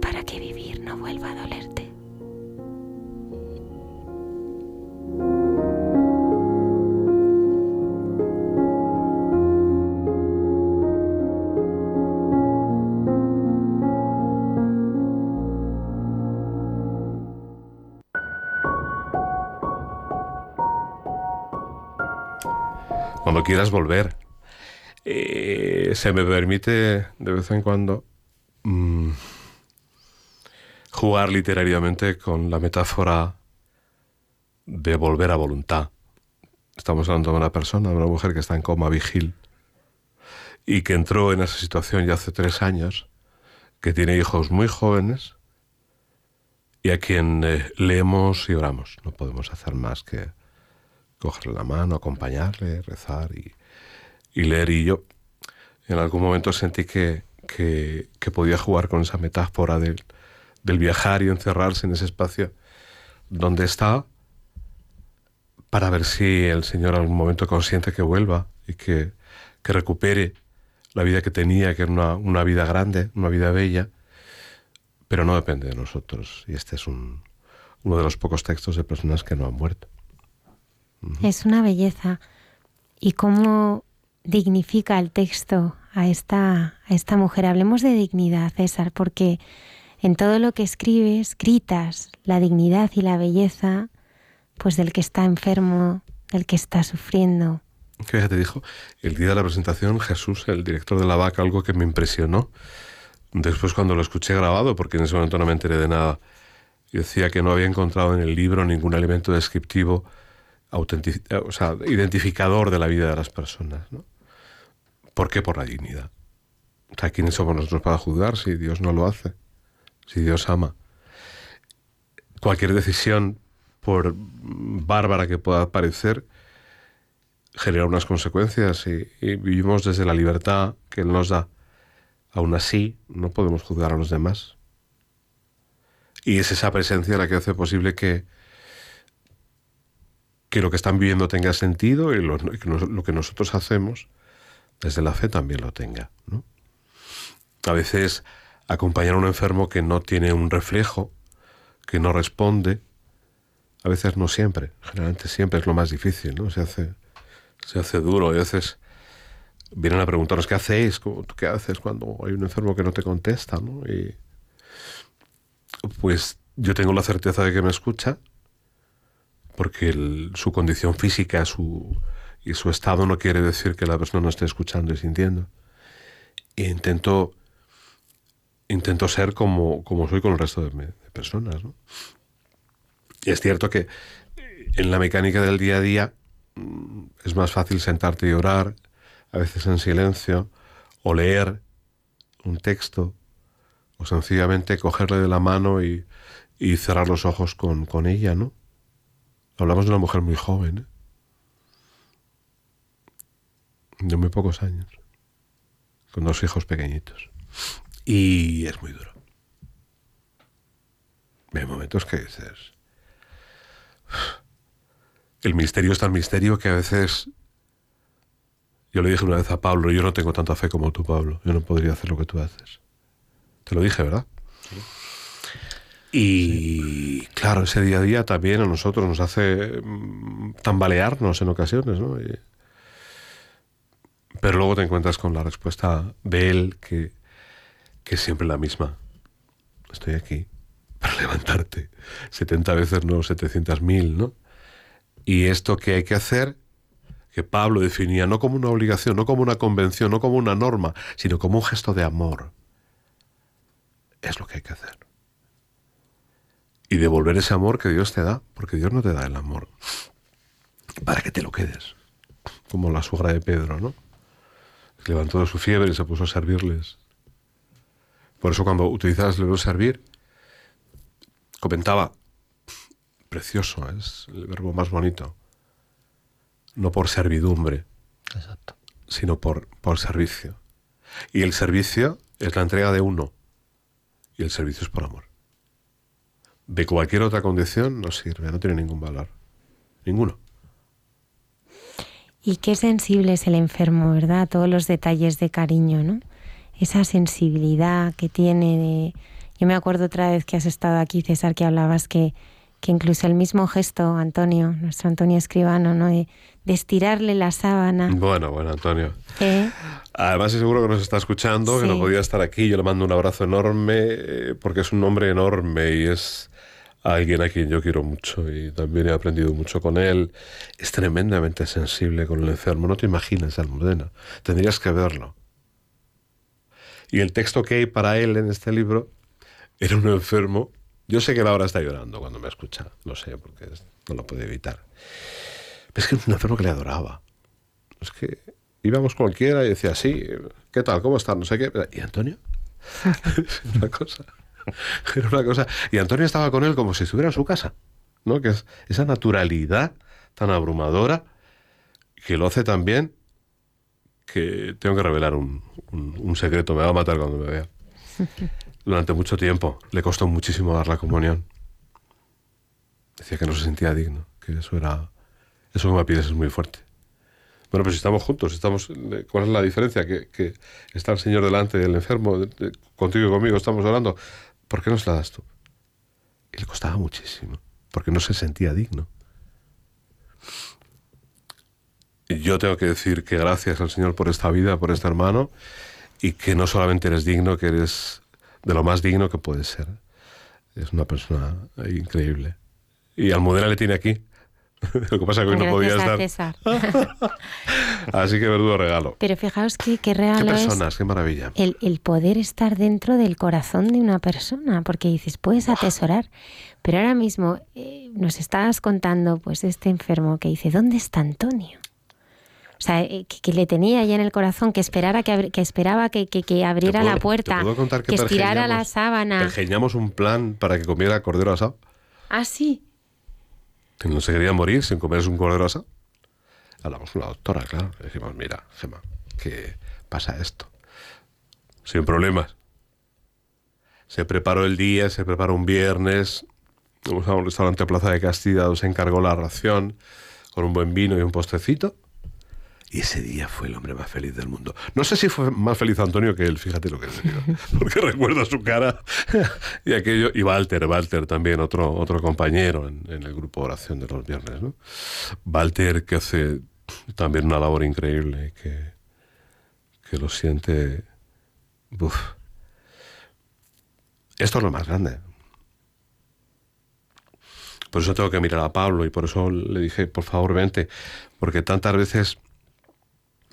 Para que vivir no vuelva a dolerte. Cuando quieras volver. Eh, se me permite de vez en cuando mm, jugar literariamente con la metáfora de volver a voluntad. Estamos hablando de una persona, de una mujer que está en coma vigil y que entró en esa situación ya hace tres años, que tiene hijos muy jóvenes y a quien eh, leemos y oramos. No podemos hacer más que cogerle la mano, acompañarle, rezar y, leer. Y yo en algún momento sentí que, que, que podía jugar con esa metáfora del, del viajar y encerrarse en ese espacio donde está para ver si el Señor en algún momento consiente que vuelva y que, que recupere la vida que tenía, que era una, una, vida grande, una vida bella, pero no depende de nosotros. Y este es un, uno de los pocos textos de personas que no han muerto. Es una belleza. ¿Y cómo dignifica el texto a esta, a esta mujer? Hablemos de dignidad, César, porque en todo lo que escribes gritas la dignidad y la belleza pues del que está enfermo, del que está sufriendo. Que ya te dijo, el día de la presentación Jesús, el director de la vaca, algo que me impresionó. Después cuando lo escuché grabado, porque en ese momento no me enteré de nada, yo decía que no había encontrado en el libro ningún elemento descriptivo o sea, identificador de la vida de las personas. ¿no? ¿Por qué? Por la dignidad. O sea, ¿quiénes somos nosotros para juzgar si Dios no lo hace? Si Dios ama. Cualquier decisión, por bárbara que pueda parecer, genera unas consecuencias y, y vivimos desde la libertad que Él nos da. Aún así, no podemos juzgar a los demás. Y es esa presencia la que hace posible que, que lo que están viviendo tenga sentido y lo, que nosotros hacemos desde la fe también lo tenga. ¿no? A veces acompañar a un enfermo que no tiene un reflejo, que no responde, a veces no siempre, generalmente siempre es lo más difícil, ¿no? Se hace, se hace duro a veces vienen a preguntarnos qué hacéis, ¿Cómo- ¿tú qué haces cuando hay un enfermo que no te contesta, ¿no? Y pues yo tengo la certeza de que me escucha, porque su condición física su, y su estado no quiere decir que la persona no esté escuchando y sintiendo. E intento, ser como, como soy con el resto de, de personas. ¿no? Y es cierto que en la mecánica del día a día mm, es más fácil sentarte y orar, a veces en silencio, o leer un texto, o sencillamente cogerle de la mano y, y cerrar los ojos con, con ella, ¿no? Hablamos de una mujer muy joven, ¿eh? de muy pocos años, con dos hijos pequeñitos. Y es muy duro. Hay momentos que dices... El misterio es tan misterio que a veces... Yo le dije una vez a Pablo, yo no tengo tanta fe como tú, Pablo. Yo no podría hacer lo que tú haces. Te lo dije, ¿verdad? Y claro, ese día a día también a nosotros nos hace mm, tambalearnos en ocasiones, ¿no? Pero luego te encuentras con la respuesta de él que, que es siempre la misma. Estoy aquí para levantarte 70 veces, no 700 mil, ¿no? Y esto que hay que hacer, que Pablo definía no como una obligación, no como una convención, no como una norma, sino como un gesto de amor, es lo que hay que hacer. Y devolver ese amor que Dios te da, porque Dios no te da el amor para que te lo quedes, como la suegra de Pedro, ¿no? Se levantó de su fiebre y se puso a servirles. Por eso cuando utilizabas el verbo servir, comentaba, precioso, es el verbo más bonito. No por servidumbre, Exacto. sino por, por servicio. Y el servicio es la entrega de uno. Y el servicio es por amor. De cualquier otra condición no sirve, no tiene ningún valor. Ninguno. Y qué sensible es el enfermo, ¿verdad? Todos los detalles de cariño, ¿no? Esa sensibilidad que tiene de... Yo me acuerdo otra vez que has estado aquí, César, que hablabas que, que incluso el mismo gesto, Antonio, nuestro Antonio Escribano, ¿no? De, de estirarle la sábana. Bueno, bueno, Antonio. ¿eh? Además, seguro que nos está escuchando, que no podía estar aquí. Yo le mando un abrazo enorme, eh, porque es un hombre enorme y es alguien a quien yo quiero mucho y también he aprendido mucho con él. Es tremendamente sensible con el enfermo. No te imaginas, Almudena. Tendrías que verlo. Y el texto que hay para él en este libro era un enfermo. Yo sé que él ahora está llorando cuando me escucha. Lo sé, porque no lo puede evitar. Pero es que es un enfermo que le adoraba. Es que íbamos cualquiera y decía, sí, ¿qué tal? ¿Cómo estás? No sé qué. ¿Y Antonio? una cosa. Era una cosa. Y Antonio estaba con él como si estuviera en su casa. ¿no? Que es esa naturalidad tan abrumadora que lo hace tan bien que tengo que revelar un, un- un secreto. Me va a matar cuando me vea. Durante mucho tiempo le costó muchísimo dar la comunión. Decía que no se sentía digno, que eso era. Eso que me pides es muy fuerte. Bueno, pues si estamos juntos, estamos, ¿cuál es la diferencia? Que, que está el Señor delante del enfermo, de- de- contigo y conmigo, estamos orando. ¿Por qué no se la das tú? Y le costaba muchísimo, porque no se sentía digno. Yo tengo que decir que gracias al Señor por esta vida, por este hermano, y que no solamente eres digno, que eres de lo más digno que puedes ser. Es una persona increíble. Y Almudena le tiene aquí. Lo que pasa es que hoy no podía Gracias estar. César. Así que verdugo regalo. Pero fijaos que qué Qué regalo es personas, qué maravilla. el, el poder estar dentro del corazón de una persona, porque dices, puedes atesorar, pero ahora mismo eh, nos estabas contando, pues, este enfermo que dice, ¿dónde está Antonio? O sea, eh, que, que le tenía ahí en el corazón, que esperara que, que esperaba que, que- que abriera ¿Te puedo- la puerta, que estirara la sábana. Pergeñamos un plan para que comiera cordero asado. Ah, sí. Que no se quería morir sin comerse un cordero. Hablamos con la doctora, claro. Le dijimos, mira, Gemma, que pasa esto. Sin problemas. Se preparó el día, se preparó un viernes. Vamos a un restaurante Plaza de Castilla, se encargó la ración con un buen vino y un postecito. Y ese día fue el hombre más feliz del mundo. No sé si fue más feliz Antonio que él, fíjate lo que digo. Porque recuerdo su cara y aquello. Y Walter, Walter también, otro, otro compañero en, en el grupo oración de los viernes. ¿no? Walter, que hace también una labor increíble, que, que lo siente. Uf. Esto es lo más grande. Por eso tengo que mirar a Pablo y por eso le dije, por favor, vente. Porque tantas veces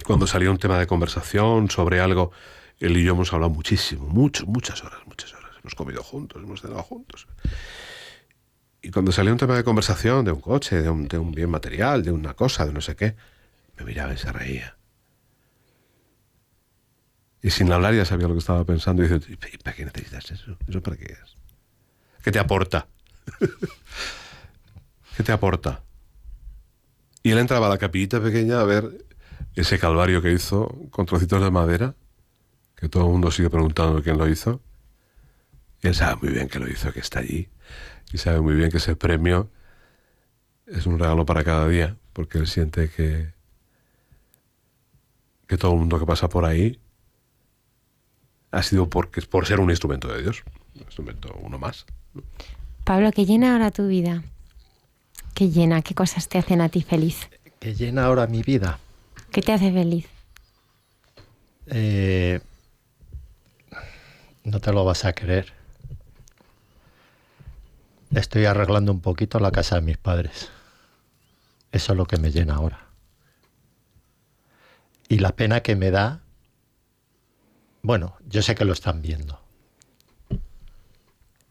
cuando salía un tema de conversación sobre algo, él y yo hemos hablado muchísimo, mucho, muchas horas, muchas horas. Hemos comido juntos, hemos cenado juntos. Y cuando salía un tema de conversación, de un coche, de un, bien material, de una cosa, de no sé qué, me miraba y se reía. Y sin hablar ya sabía lo que estaba pensando. Y dice, ¿y para qué necesitas eso? ¿Eso para qué es? ¿Qué te aporta? ¿Qué te aporta? Y él entraba a la capillita pequeña a ver ese calvario que hizo con trocitos de madera, que todo el mundo sigue preguntando quién lo hizo. Y él sabe muy bien que lo hizo, que está allí. Y sabe muy bien que ese premio es un regalo para cada día, porque él siente que, que todo el mundo que pasa por ahí ha sido porque, por ser un instrumento de Dios. Un instrumento uno más. Pablo, ¿qué llena ahora tu vida? ¿Qué llena? ¿Qué cosas te hacen a ti feliz? ¿Qué llena ahora mi vida? ¿Qué te hace feliz? Eh, no te lo vas a creer. Estoy arreglando un poquito la casa de mis padres. Eso es lo que me llena ahora. Y la pena que me da, bueno, yo sé que lo están viendo.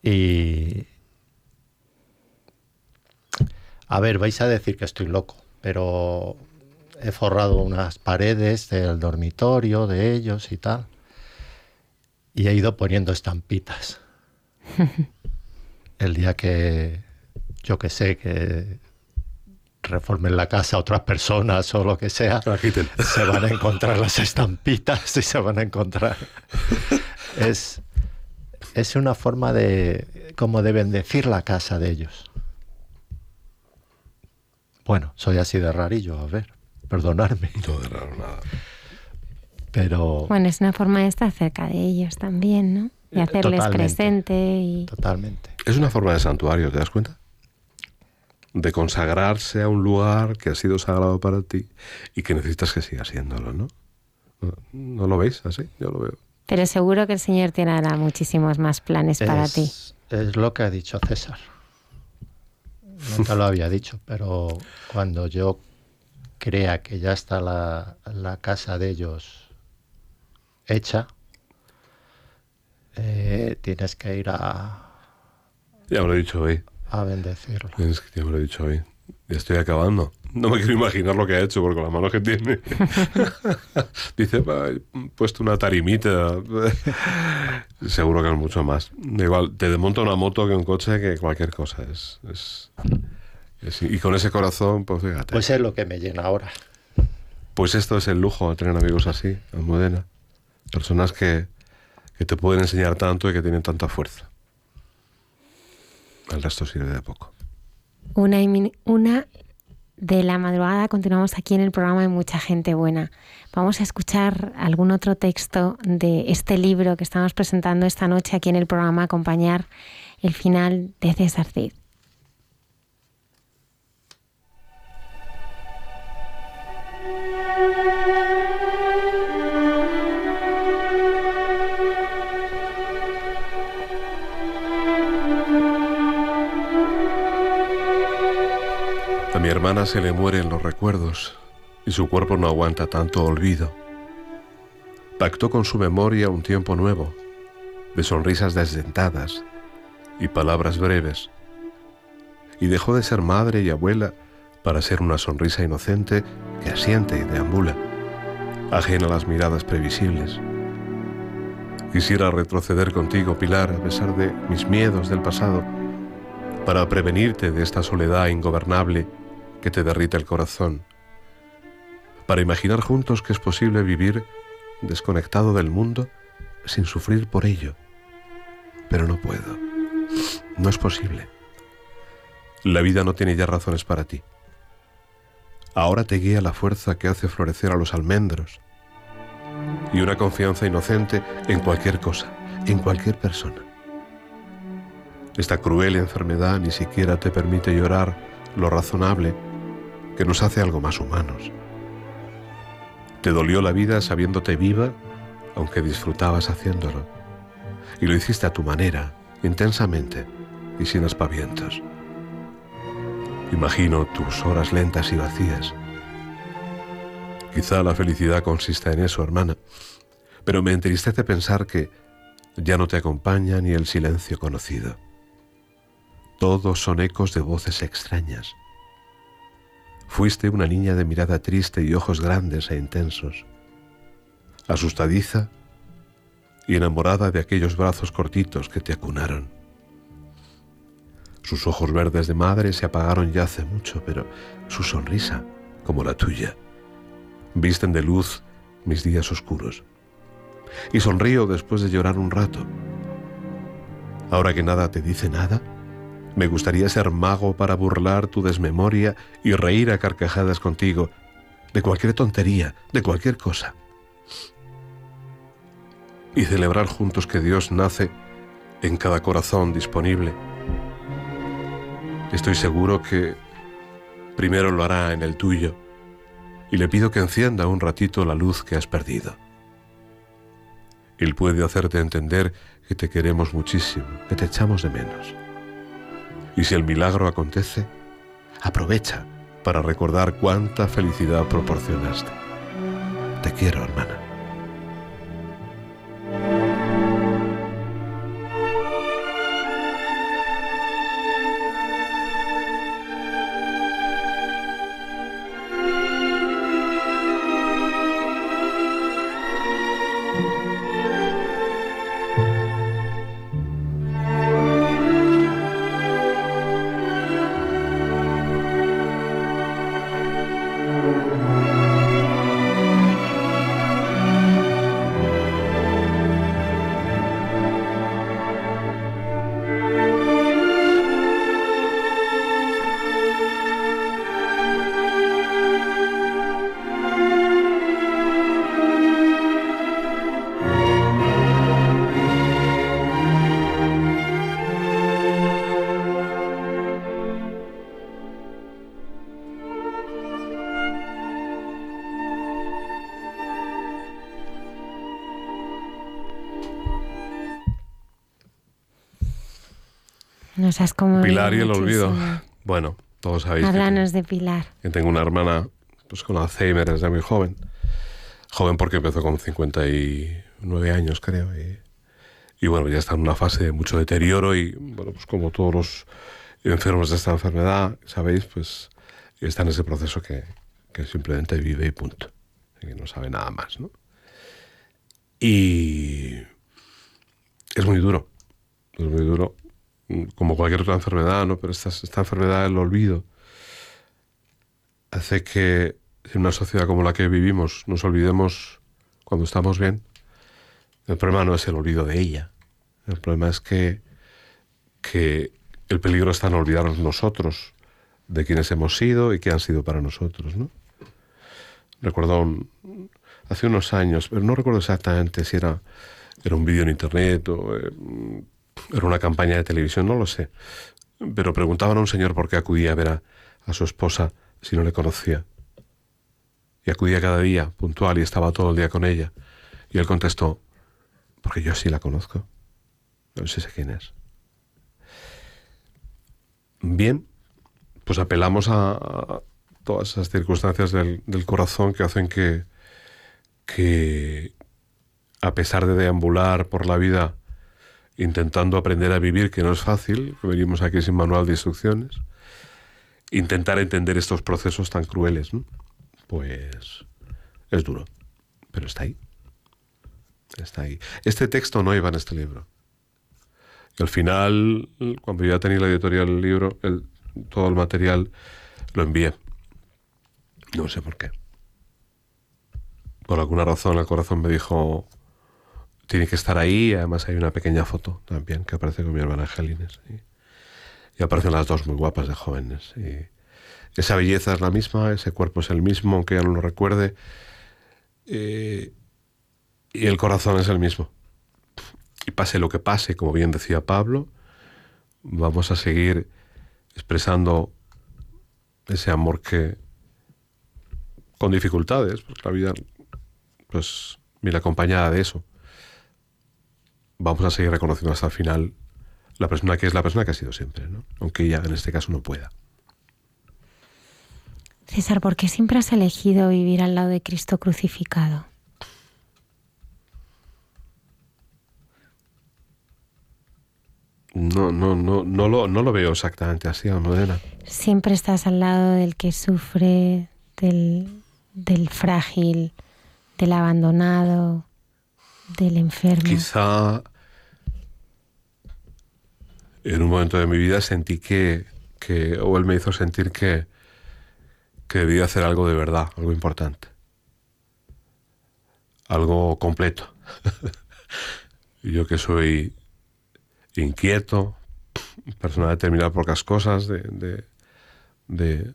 Y... A ver, vais a decir que estoy loco, pero he forrado unas paredes del dormitorio de ellos y tal. Y he ido poniendo estampitas. El día que, yo que sé, que reformen la casa otras personas o lo que sea, se van a encontrar las estampitas y se van a encontrar. Es, es una forma de, como de bendecir la casa de ellos. Bueno, soy así de rarillo, a ver, perdonarme. No de raro nada. Pero Bueno, es una forma de estar cerca de ellos también, ¿no? Y Eh, hacerles totalmente. presente y... totalmente. Es una forma de santuario, ¿te das cuenta? De consagrarse a un lugar que ha sido sagrado para ti y que necesitas que siga siéndolo, ¿no? ¿No, no lo veis así? Yo lo veo. Pero seguro que el Señor tiene ahora muchísimos más planes para es, ti. Es lo que ha dicho César. Nunca lo había dicho, pero cuando yo crea que ya está la, la casa de ellos hecha, eh, tienes que ir a, Ya me lo he dicho hoy. a bendecirlo. Es que ya me lo he dicho hoy. Ya estoy acabando. No me quiero imaginar lo que ha hecho, porque con las manos que tiene. Dice, "Va, he puesto una tarimita. Seguro que es mucho más. Igual, te desmonta una moto que un coche que cualquier cosa. Es- es- y con ese corazón, pues fíjate. Pues es lo que me llena ahora. Pues esto es el lujo de tener amigos así, Almudena. Personas que, que te pueden enseñar tanto y que tienen tanta fuerza. El resto sirve de poco. Una, una de la madrugada continuamos aquí en el programa de Mucha Gente Buena. Vamos a escuchar algún otro texto de este libro que estamos presentando esta noche aquí en el programa, acompañar el final de César Cid. A mi hermana se le mueren los recuerdos y su cuerpo no aguanta tanto olvido. Pactó con su memoria un tiempo nuevo, de sonrisas desdentadas y palabras breves, y dejó de ser madre y abuela para ser una sonrisa inocente que asiente y deambula, ajena a las miradas previsibles. Quisiera retroceder contigo, Pilar, a pesar de mis miedos del pasado, para prevenirte de esta soledad ingobernable que te derrite el corazón para imaginar juntos que es posible vivir desconectado del mundo sin sufrir por ello. Pero no puedo. No es posible. La vida no tiene ya razones para ti. Ahora te guía la fuerza que hace florecer a los almendros y una confianza inocente en cualquier cosa, en cualquier persona. Esta cruel enfermedad ni siquiera te permite llorar lo razonable que nos hace algo más humanos. Te dolió la vida sabiéndote viva, aunque disfrutabas haciéndolo. Y lo hiciste a tu manera, intensamente y sin aspavientos. Imagino tus horas lentas y vacías. Quizá la felicidad consista en eso, hermana, pero me entristece pensar que ya no te acompaña ni el silencio conocido. Todos son ecos de voces extrañas. Fuiste una niña de mirada triste y ojos grandes e intensos, asustadiza y enamorada de aquellos brazos cortitos que te acunaron. Sus ojos verdes de madre se apagaron ya hace mucho, pero su sonrisa, como la tuya, visten de luz mis días oscuros. Y sonrío después de llorar un rato. Ahora que nada te dice nada, me gustaría ser mago para burlar tu desmemoria y reír a carcajadas contigo de cualquier tontería, de cualquier cosa. Y celebrar juntos que Dios nace en cada corazón disponible. Estoy seguro que primero lo hará en el tuyo y le pido que encienda un ratito la luz que has perdido. Él puede hacerte entender que te queremos muchísimo, que te echamos de menos. Y si el milagro acontece, aprovecha para recordar cuánta felicidad proporcionaste. Te quiero, hermana. Pilar y el olvido. Bueno, todos sabéis. Háblanos de Pilar. Que tengo una hermana pues, con Alzheimer desde muy joven. Joven porque empezó con 59 años, creo. Y, y, bueno, ya está en una fase de mucho deterioro y, bueno, pues como todos los enfermos de esta enfermedad, sabéis, pues está en ese proceso que, que simplemente vive y punto. Y que no sabe nada más, ¿no? Y es muy duro. Es muy duro como cualquier otra enfermedad, ¿no? Pero esta, esta enfermedad del olvido hace que en una sociedad como la que vivimos nos olvidemos cuando estamos bien. El problema no es el olvido de ella. El problema es que, que el peligro está en olvidarnos nosotros de quienes hemos sido y qué han sido para nosotros, ¿no? Recuerdo hace unos años, pero no recuerdo exactamente si era, era un vídeo en internet o eh, era una campaña de televisión, no lo sé. Pero preguntaban a un señor por qué acudía a ver a, su esposa si no le conocía. Y acudía cada día, puntual, y estaba todo el día con ella. Y él contestó, porque yo sí la conozco. No sé quién es. Bien, pues apelamos a, todas esas circunstancias del, del, corazón que hacen que, que, a pesar de deambular por la vida intentando aprender a vivir, que no es fácil, venimos aquí sin manual de instrucciones, intentar entender estos procesos tan crueles, pues es duro, pero está ahí. Está ahí. Este texto no iba en este libro. Y al final, cuando ya tenía la editorial del libro, todo el material lo envié. No sé por qué. por alguna razón el corazón me dijo, tiene que estar ahí. Además hay una pequeña foto también que aparece con mi hermana Angelines. Y, aparecen las dos muy guapas de jóvenes. Y esa belleza es la misma, ese cuerpo es el mismo, aunque ya no lo recuerde. Y el corazón es el mismo. Y pase lo que pase, como bien decía Pablo, vamos a seguir expresando ese amor que con dificultades, porque la vida pues viene acompañada de eso. Vamos a seguir reconociendo hasta el final la persona que es la persona que ha sido siempre, ¿no? aunque ella en este caso no pueda. César, ¿por qué siempre has elegido vivir al lado de Cristo crucificado? No, no, no, no lo, no lo veo exactamente así, Almudena. Siempre estás al lado del que sufre, del, del frágil, del abandonado, del enfermo. Quizá en un momento de mi vida sentí que, que o él me hizo sentir que, que debía hacer algo de verdad, algo importante, algo completo. yo que soy inquieto, persona determinada por pocas cosas, de, de,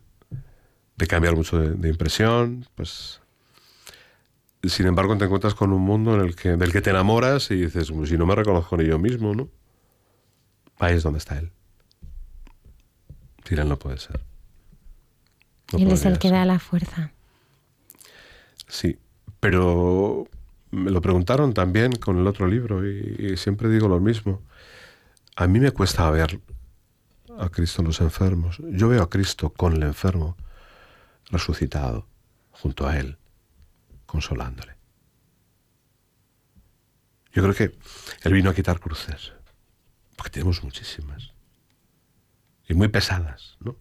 de, cambiar mucho de, impresión, pues sin embargo te encuentras con un mundo en el que, del que te enamoras y dices, si no me reconozco ni yo mismo, ¿no? Ahí es donde está él. Tira, no puede ser. él es el que da la fuerza. Sí, pero me lo preguntaron también con el otro libro y siempre digo lo mismo. A mí me cuesta ver a Cristo en los enfermos. Yo veo a Cristo con el enfermo resucitado junto a Él, consolándole. Yo creo que Él vino a quitar cruces, porque tenemos muchísimas, y muy pesadas, ¿no?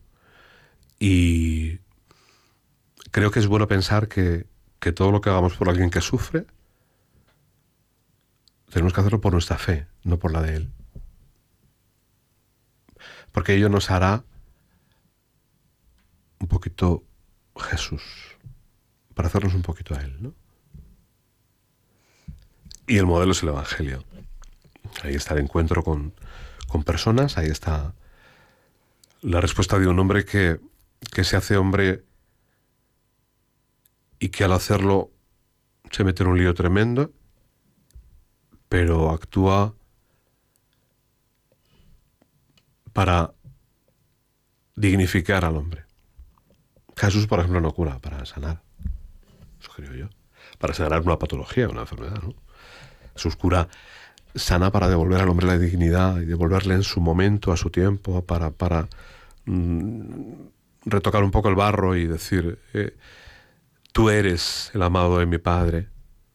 Y creo que es bueno pensar que, que todo lo que hagamos por alguien que sufre, tenemos que hacerlo por nuestra fe, no por la de Él porque ello nos hará un poquito Jesús, para hacernos un poquito a Él. ¿no? Y el modelo es el Evangelio. Ahí está el encuentro con, personas, ahí está la respuesta de un hombre que, que se hace hombre y que al hacerlo se mete en un lío tremendo, pero actúa para dignificar al hombre. Jesús, por ejemplo, no cura para sanar, eso creo yo, para sanar una patología, una enfermedad. ¿no? Jesús cura sana para devolver al hombre la dignidad y devolverle en su momento, a su tiempo, para, para mm, retocar un poco el barro y decir, eh, tú eres el amado de mi Padre,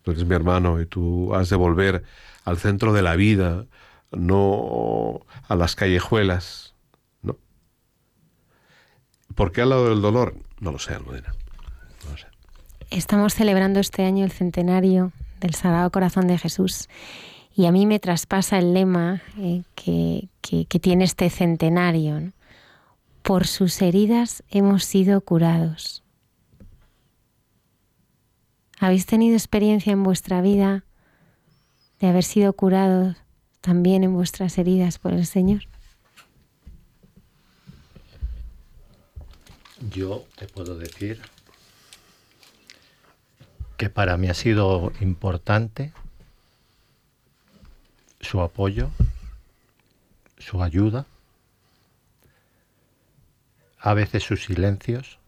tú eres mi hermano y tú has de volver al centro de la vida, no a las callejuelas, ¿no? ¿Por qué al lado del dolor? No lo sé, Almudena. Estamos celebrando este año el centenario del Sagrado Corazón de Jesús y a mí me traspasa el lema eh, que, que, tiene este centenario. Por sus heridas hemos sido curados. ¿Habéis tenido experiencia en vuestra vida de haber sido curados también en vuestras heridas por el Señor? Yo te puedo decir que para mí ha sido importante su apoyo, su ayuda, a veces sus silencios,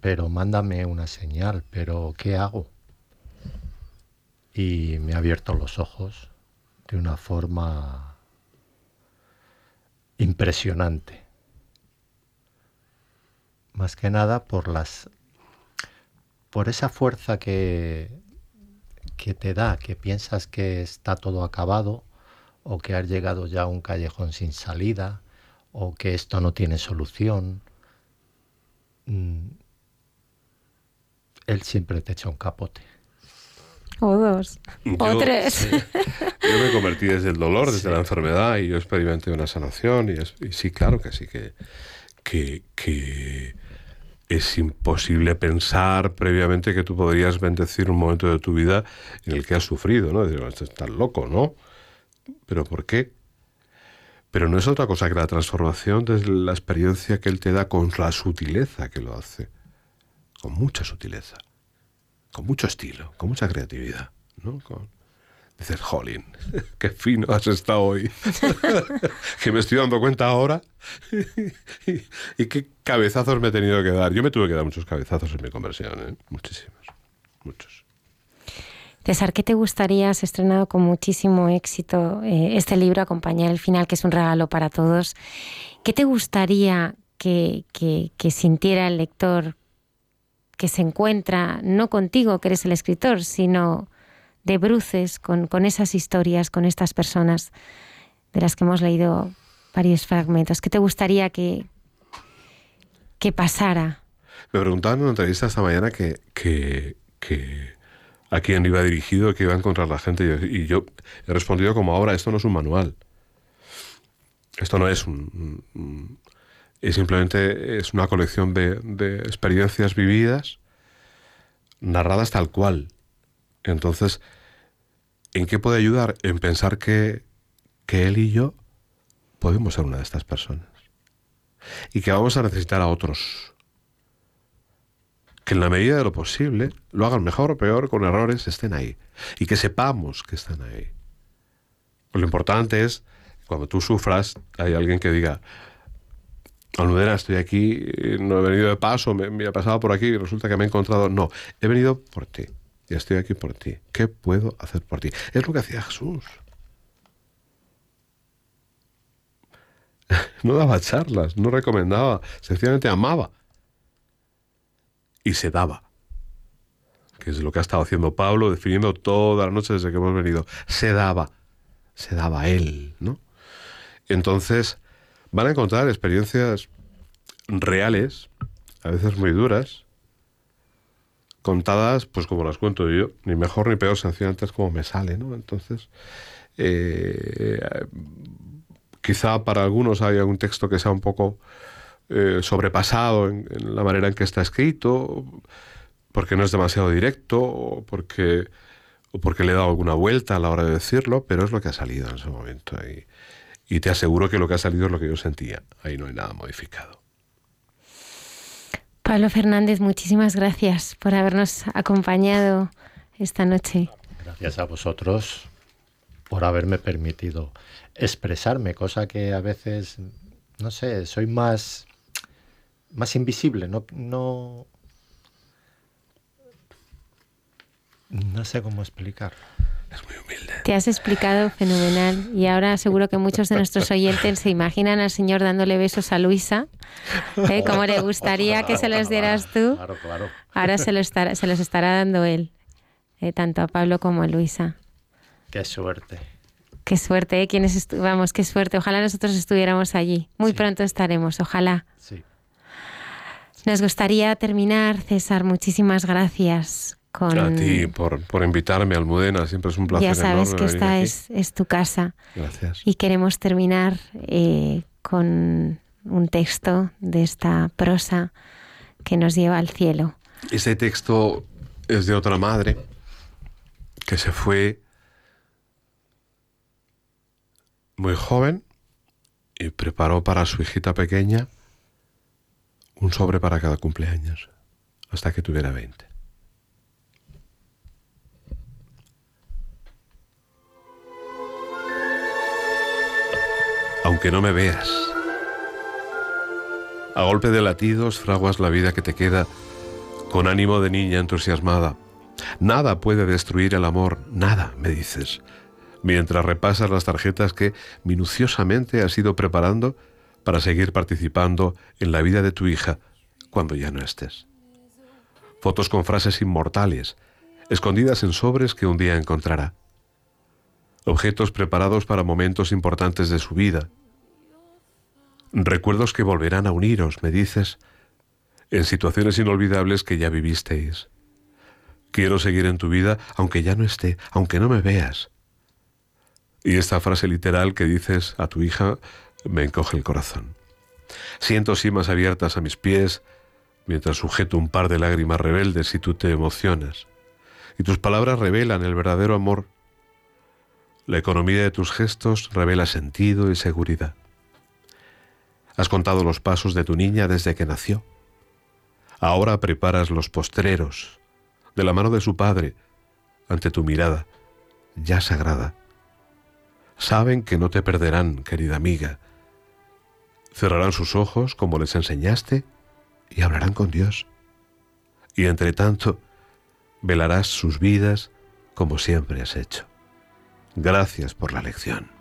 pero mándame una señal, pero ¿qué hago? y me ha abierto los ojos de una forma impresionante. Más que nada por las por esa fuerza que, que te da, que piensas que está todo acabado o que has llegado ya a un callejón sin salida o que esto no tiene solución. Mm, él siempre te echa un capote o dos, o tres. yo me convertí desde el dolor, desde la enfermedad, y yo experimenté una sanación, y, sí, claro que sí, que, que, es imposible pensar previamente que tú podrías bendecir un momento de tu vida en el que has sufrido, ¿no? Decir, "Esto estás loco, ¿no? ¿Pero por qué? Pero no es otra cosa que la transformación desde la experiencia que él te da con la sutileza que lo hace. Con mucha sutileza. Con mucho estilo, con mucha creatividad, ¿no? Dices, jolín, qué fino has estado hoy. que me estoy dando cuenta ahora. y qué cabezazos me he tenido que dar. Yo me tuve que dar muchos cabezazos en mi conversión, ¿eh? Muchísimos. Muchos. César, ¿qué te gustaría? Has estrenado con muchísimo éxito eh, este libro, Acompañar el final, que es un regalo para todos. ¿Qué te gustaría que, que- que sintiera el lector que se encuentra, no contigo, que eres el escritor, sino de bruces con, con esas historias, con estas personas de las que hemos leído varios fragmentos? ¿Qué te gustaría que, que pasara? Me preguntaban en una entrevista esta mañana que, que, que a quién iba dirigido, que iba a encontrar la gente. Y yo, he respondido como ahora, esto no es un manual. Esto no es un- es simplemente es una colección de, de experiencias vividas, narradas tal cual. Entonces, ¿en qué puede ayudar? En pensar que, que él y yo podemos ser una de estas personas. Y que vamos a necesitar a otros que en la medida de lo posible lo hagan mejor o peor, con errores, estén ahí. Y que sepamos que están ahí. Lo importante es, cuando tú sufras, hay alguien que diga, Almudena, estoy aquí, no he venido de paso, me, me he pasado por aquí y resulta que me he encontrado. No, he venido por ti. Estoy aquí por ti. ¿Qué puedo hacer por ti? Es lo que hacía Jesús. No daba charlas, no recomendaba, sencillamente amaba y se daba. Que es lo que ha estado haciendo Pablo, definiendo toda la noche desde que hemos venido. Se daba, se daba él, ¿no? Entonces, van a encontrar experiencias reales, a veces muy duras, contadas, pues como las cuento yo, ni mejor ni peor, sencillamente es como me sale, ¿no? Entonces, eh, quizá para algunos hay algún texto que sea un poco eh, sobrepasado en, la manera en que está escrito, porque no es demasiado directo, o porque, o porque le he dado alguna vuelta a la hora de decirlo, pero es lo que ha salido en ese momento. Y te aseguro que lo que ha salido es lo que yo sentía. Ahí no hay nada modificado. Pablo Fernández, muchísimas gracias por habernos acompañado esta noche. Gracias a vosotros por haberme permitido expresarme, cosa que a veces, no sé, soy más, más invisible, no, no, no sé cómo explicar. Es muy humilde. Te has explicado fenomenal y ahora seguro que muchos de nuestros oyentes se imaginan al señor dándole besos a Luisa, ¿eh? como le gustaría que se los dieras tú. Claro, claro. Ahora se, lo estará, se los estará dando él, ¿eh? tanto a Pablo como a Luisa. Qué suerte. Qué suerte, ¿eh? Quienes vamos, qué suerte. Ojalá nosotros estuviéramos allí. Muy sí. pronto estaremos, ojalá. Sí. Nos gustaría terminar, César. Muchísimas gracias. Con... A ti por, por invitarme, Almudena. Siempre es un placer. Ya sabes enorme que esta es, es, tu casa. Gracias. Y queremos terminar eh, con un texto de esta prosa que nos lleva al cielo. Ese texto es de otra madre que se fue muy joven y preparó para su hijita pequeña un sobre para cada cumpleaños, hasta que tuviera 20. Aunque no me veas, a golpe de latidos fraguas la vida que te queda con ánimo de niña entusiasmada. Nada puede destruir el amor, nada, me dices mientras repasas las tarjetas que minuciosamente has ido preparando para seguir participando en la vida de tu hija cuando ya no estés. Fotos con frases inmortales, escondidas en sobres que un día encontrará. Objetos preparados para momentos importantes de su vida. Recuerdos que volverán a uniros, me dices, en situaciones inolvidables que ya vivisteis. Quiero seguir en tu vida aunque ya no esté, aunque no me veas. Y esta frase literal que dices a tu hija me encoge el corazón. Siento simas abiertas a mis pies mientras sujeto un par de lágrimas rebeldes y tú te emocionas. Y tus palabras revelan el verdadero amor. La economía de tus gestos revela sentido y seguridad. Has contado los pasos de tu niña desde que nació. Ahora preparas los postreros, de la mano de su padre, ante tu mirada, ya sagrada. Saben que no te perderán, querida amiga. Cerrarán sus ojos como les enseñaste y hablarán con Dios. Y entre tanto, velarás sus vidas como siempre has hecho. Gracias por la lección.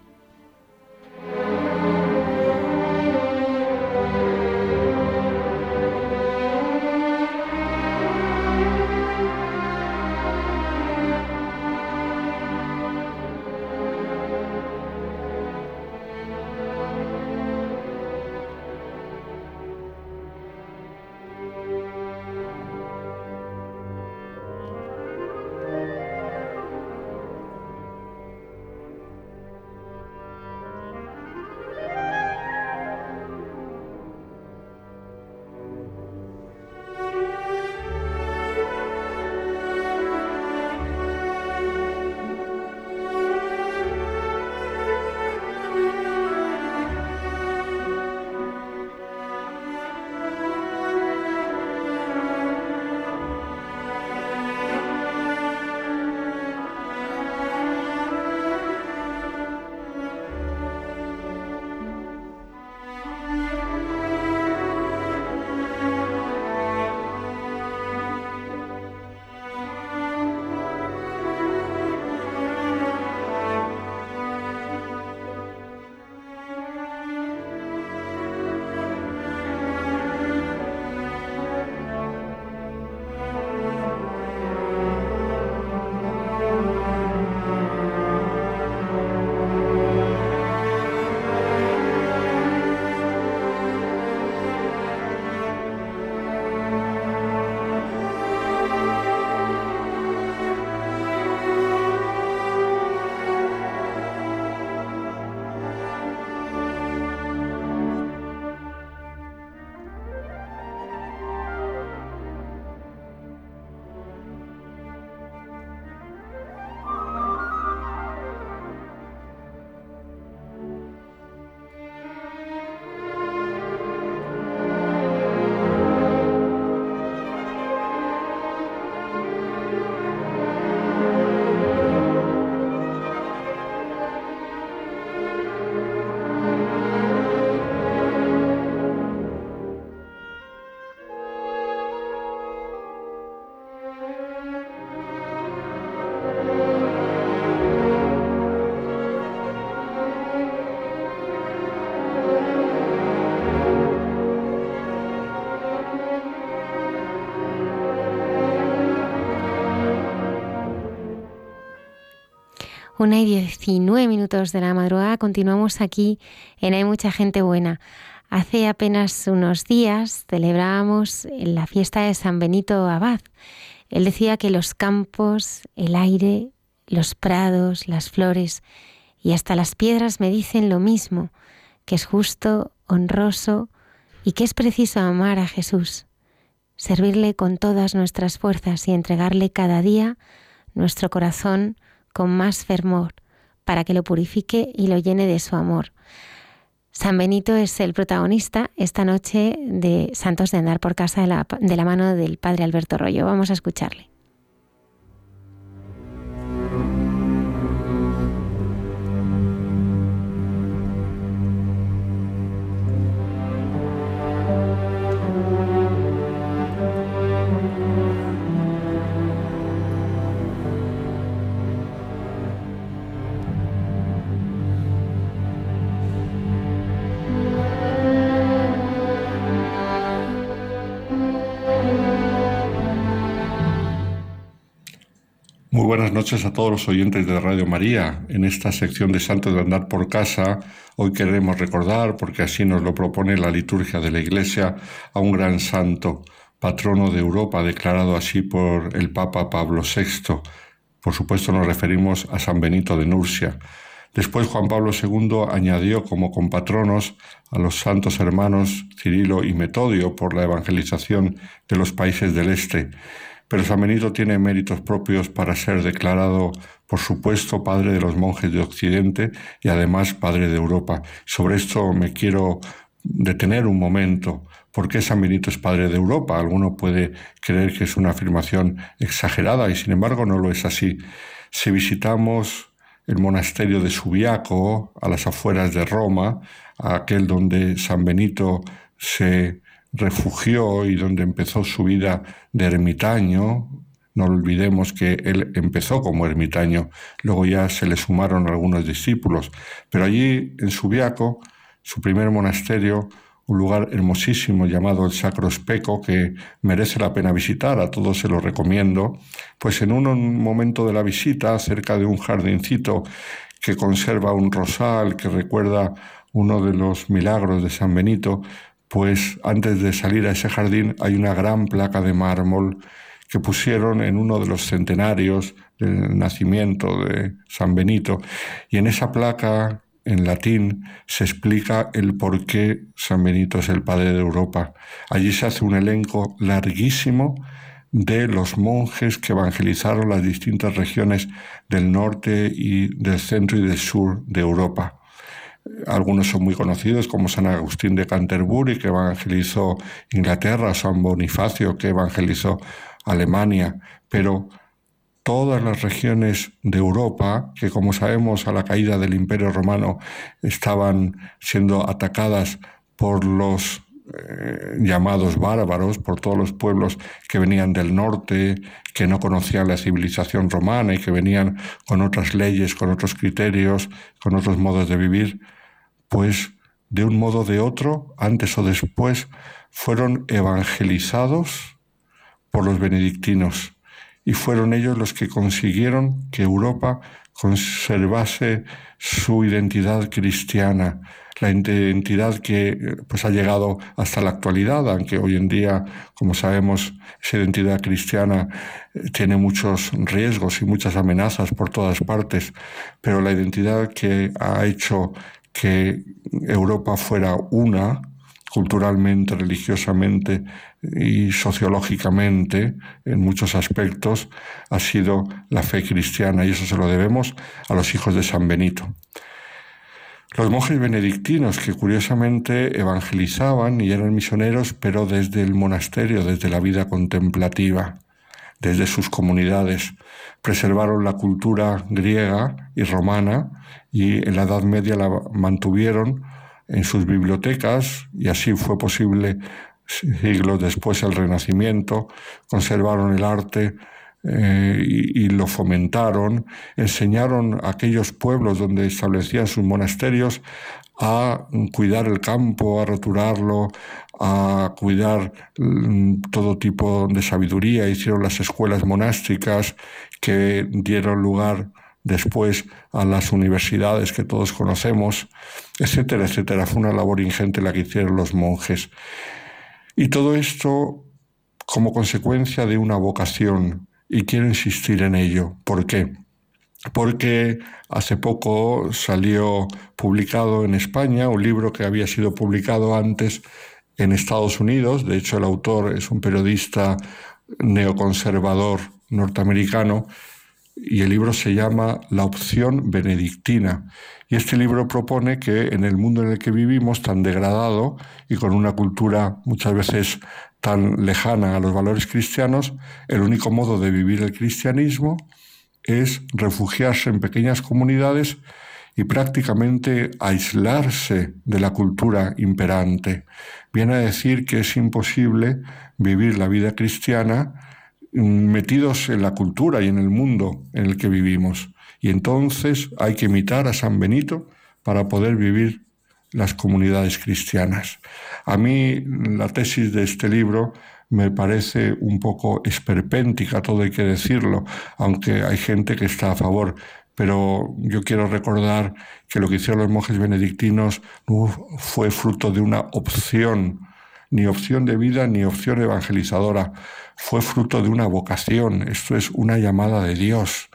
Una y 19 minutos de la madrugada continuamos aquí en Hay mucha gente buena. Hace apenas unos días celebrábamos la fiesta de San Benito Abad. Él decía que los campos, el aire, los prados, las flores y hasta las piedras me dicen lo mismo, que es justo, honroso y que es preciso amar a Jesús, servirle con todas nuestras fuerzas y entregarle cada día nuestro corazón con más fervor para que lo purifique y lo llene de su amor. San Benito es el protagonista esta noche de Santos de Andar por Casa de la, de la mano del Padre Alberto Rollo. Vamos a escucharle. Noches a todos los oyentes de Radio María. En esta sección de Santos de Andar por Casa, hoy queremos recordar, porque así nos lo propone la liturgia de la Iglesia, a un gran santo, patrono de Europa, declarado así por el Papa Pablo VI. Por supuesto nos referimos a San Benito de Nurcia. Después Juan Pablo II añadió como compatronos a los santos hermanos Cirilo y Metodio por la evangelización de los países del este. Pero San Benito tiene méritos propios para ser declarado, por supuesto, padre de los monjes de Occidente y además padre de Europa. Sobre esto me quiero detener un momento. ¿Por qué San Benito es padre de Europa? Alguno puede creer que es una afirmación exagerada y sin embargo no lo es así. Si visitamos el monasterio de Subiaco, a las afueras de Roma, aquel donde San Benito se refugió y donde empezó su vida de ermitaño. No olvidemos que él empezó como ermitaño, luego ya se le sumaron algunos discípulos, pero allí en Subiaco, su primer monasterio, un lugar hermosísimo llamado el Sacro Especo que merece la pena visitar, a todos se lo recomiendo, pues en un momento de la visita, cerca de un jardincito que conserva un rosal que recuerda uno de los milagros de San Benito, pues antes de salir a ese jardín hay una gran placa de mármol que pusieron en uno de los centenarios del nacimiento de San Benito. Y en esa placa en latín se explica el por qué San Benito es el padre de Europa. Allí se hace un elenco larguísimo de los monjes que evangelizaron las distintas regiones del norte y del centro y del sur de Europa. Algunos son muy conocidos, como San Agustín de Canterbury, que evangelizó Inglaterra, San Bonifacio, que evangelizó Alemania, pero todas las regiones de Europa, que como sabemos a la caída del Imperio Romano estaban siendo atacadas por los eh, llamados bárbaros, por todos los pueblos que venían del norte, que no conocían la civilización romana y que venían con otras leyes, con otros criterios, con otros modos de vivir, pues de un modo o de otro, antes o después, fueron evangelizados por los benedictinos. Y fueron ellos los que consiguieron que Europa conservase su identidad cristiana, la identidad que pues, ha llegado hasta la actualidad, aunque hoy en día, como sabemos, esa identidad cristiana eh, tiene muchos riesgos y muchas amenazas por todas partes, pero la identidad que ha hecho que Europa fuera una, culturalmente, religiosamente y sociológicamente, en muchos aspectos, ha sido la fe cristiana y eso se lo debemos a los hijos de San Benito. Los monjes benedictinos que curiosamente evangelizaban y eran misioneros, pero desde el monasterio, desde la vida contemplativa, desde sus comunidades, preservaron la cultura griega y romana y en la Edad Media la mantuvieron en sus bibliotecas y así fue posible siglos después el Renacimiento, conservaron el arte eh, y, lo fomentaron, enseñaron a aquellos pueblos donde establecían sus monasterios a cuidar el campo, a roturarlo, a cuidar mm, todo tipo de sabiduría, hicieron las escuelas monásticas que dieron lugar después a las universidades que todos conocemos, etcétera, etcétera. Fue una labor ingente la que hicieron los monjes. Y todo esto como consecuencia de una vocación, y quiero insistir en ello. ¿Por qué? Porque hace poco salió publicado en España un libro que había sido publicado antes en Estados Unidos. De hecho, el autor es un periodista neoconservador norteamericano y el libro se llama La opción benedictina. Y este libro propone que en el mundo en el que vivimos, tan degradado y con una cultura muchas veces tan lejana a los valores cristianos, el único modo de vivir el cristianismo es refugiarse en pequeñas comunidades y prácticamente aislarse de la cultura imperante. Viene a decir que es imposible vivir la vida cristiana metidos en la cultura y en el mundo en el que vivimos. Y entonces hay que imitar a San Benito para poder vivir las comunidades cristianas. A mí la tesis de este libro me parece un poco esperpéntica, todo hay que decirlo, aunque hay gente que está a favor. Pero yo quiero recordar que lo que hicieron los monjes benedictinos fue fruto de una opción ni opción de vida ni opción evangelizadora. Fue fruto de una vocación, esto es una llamada de Dios.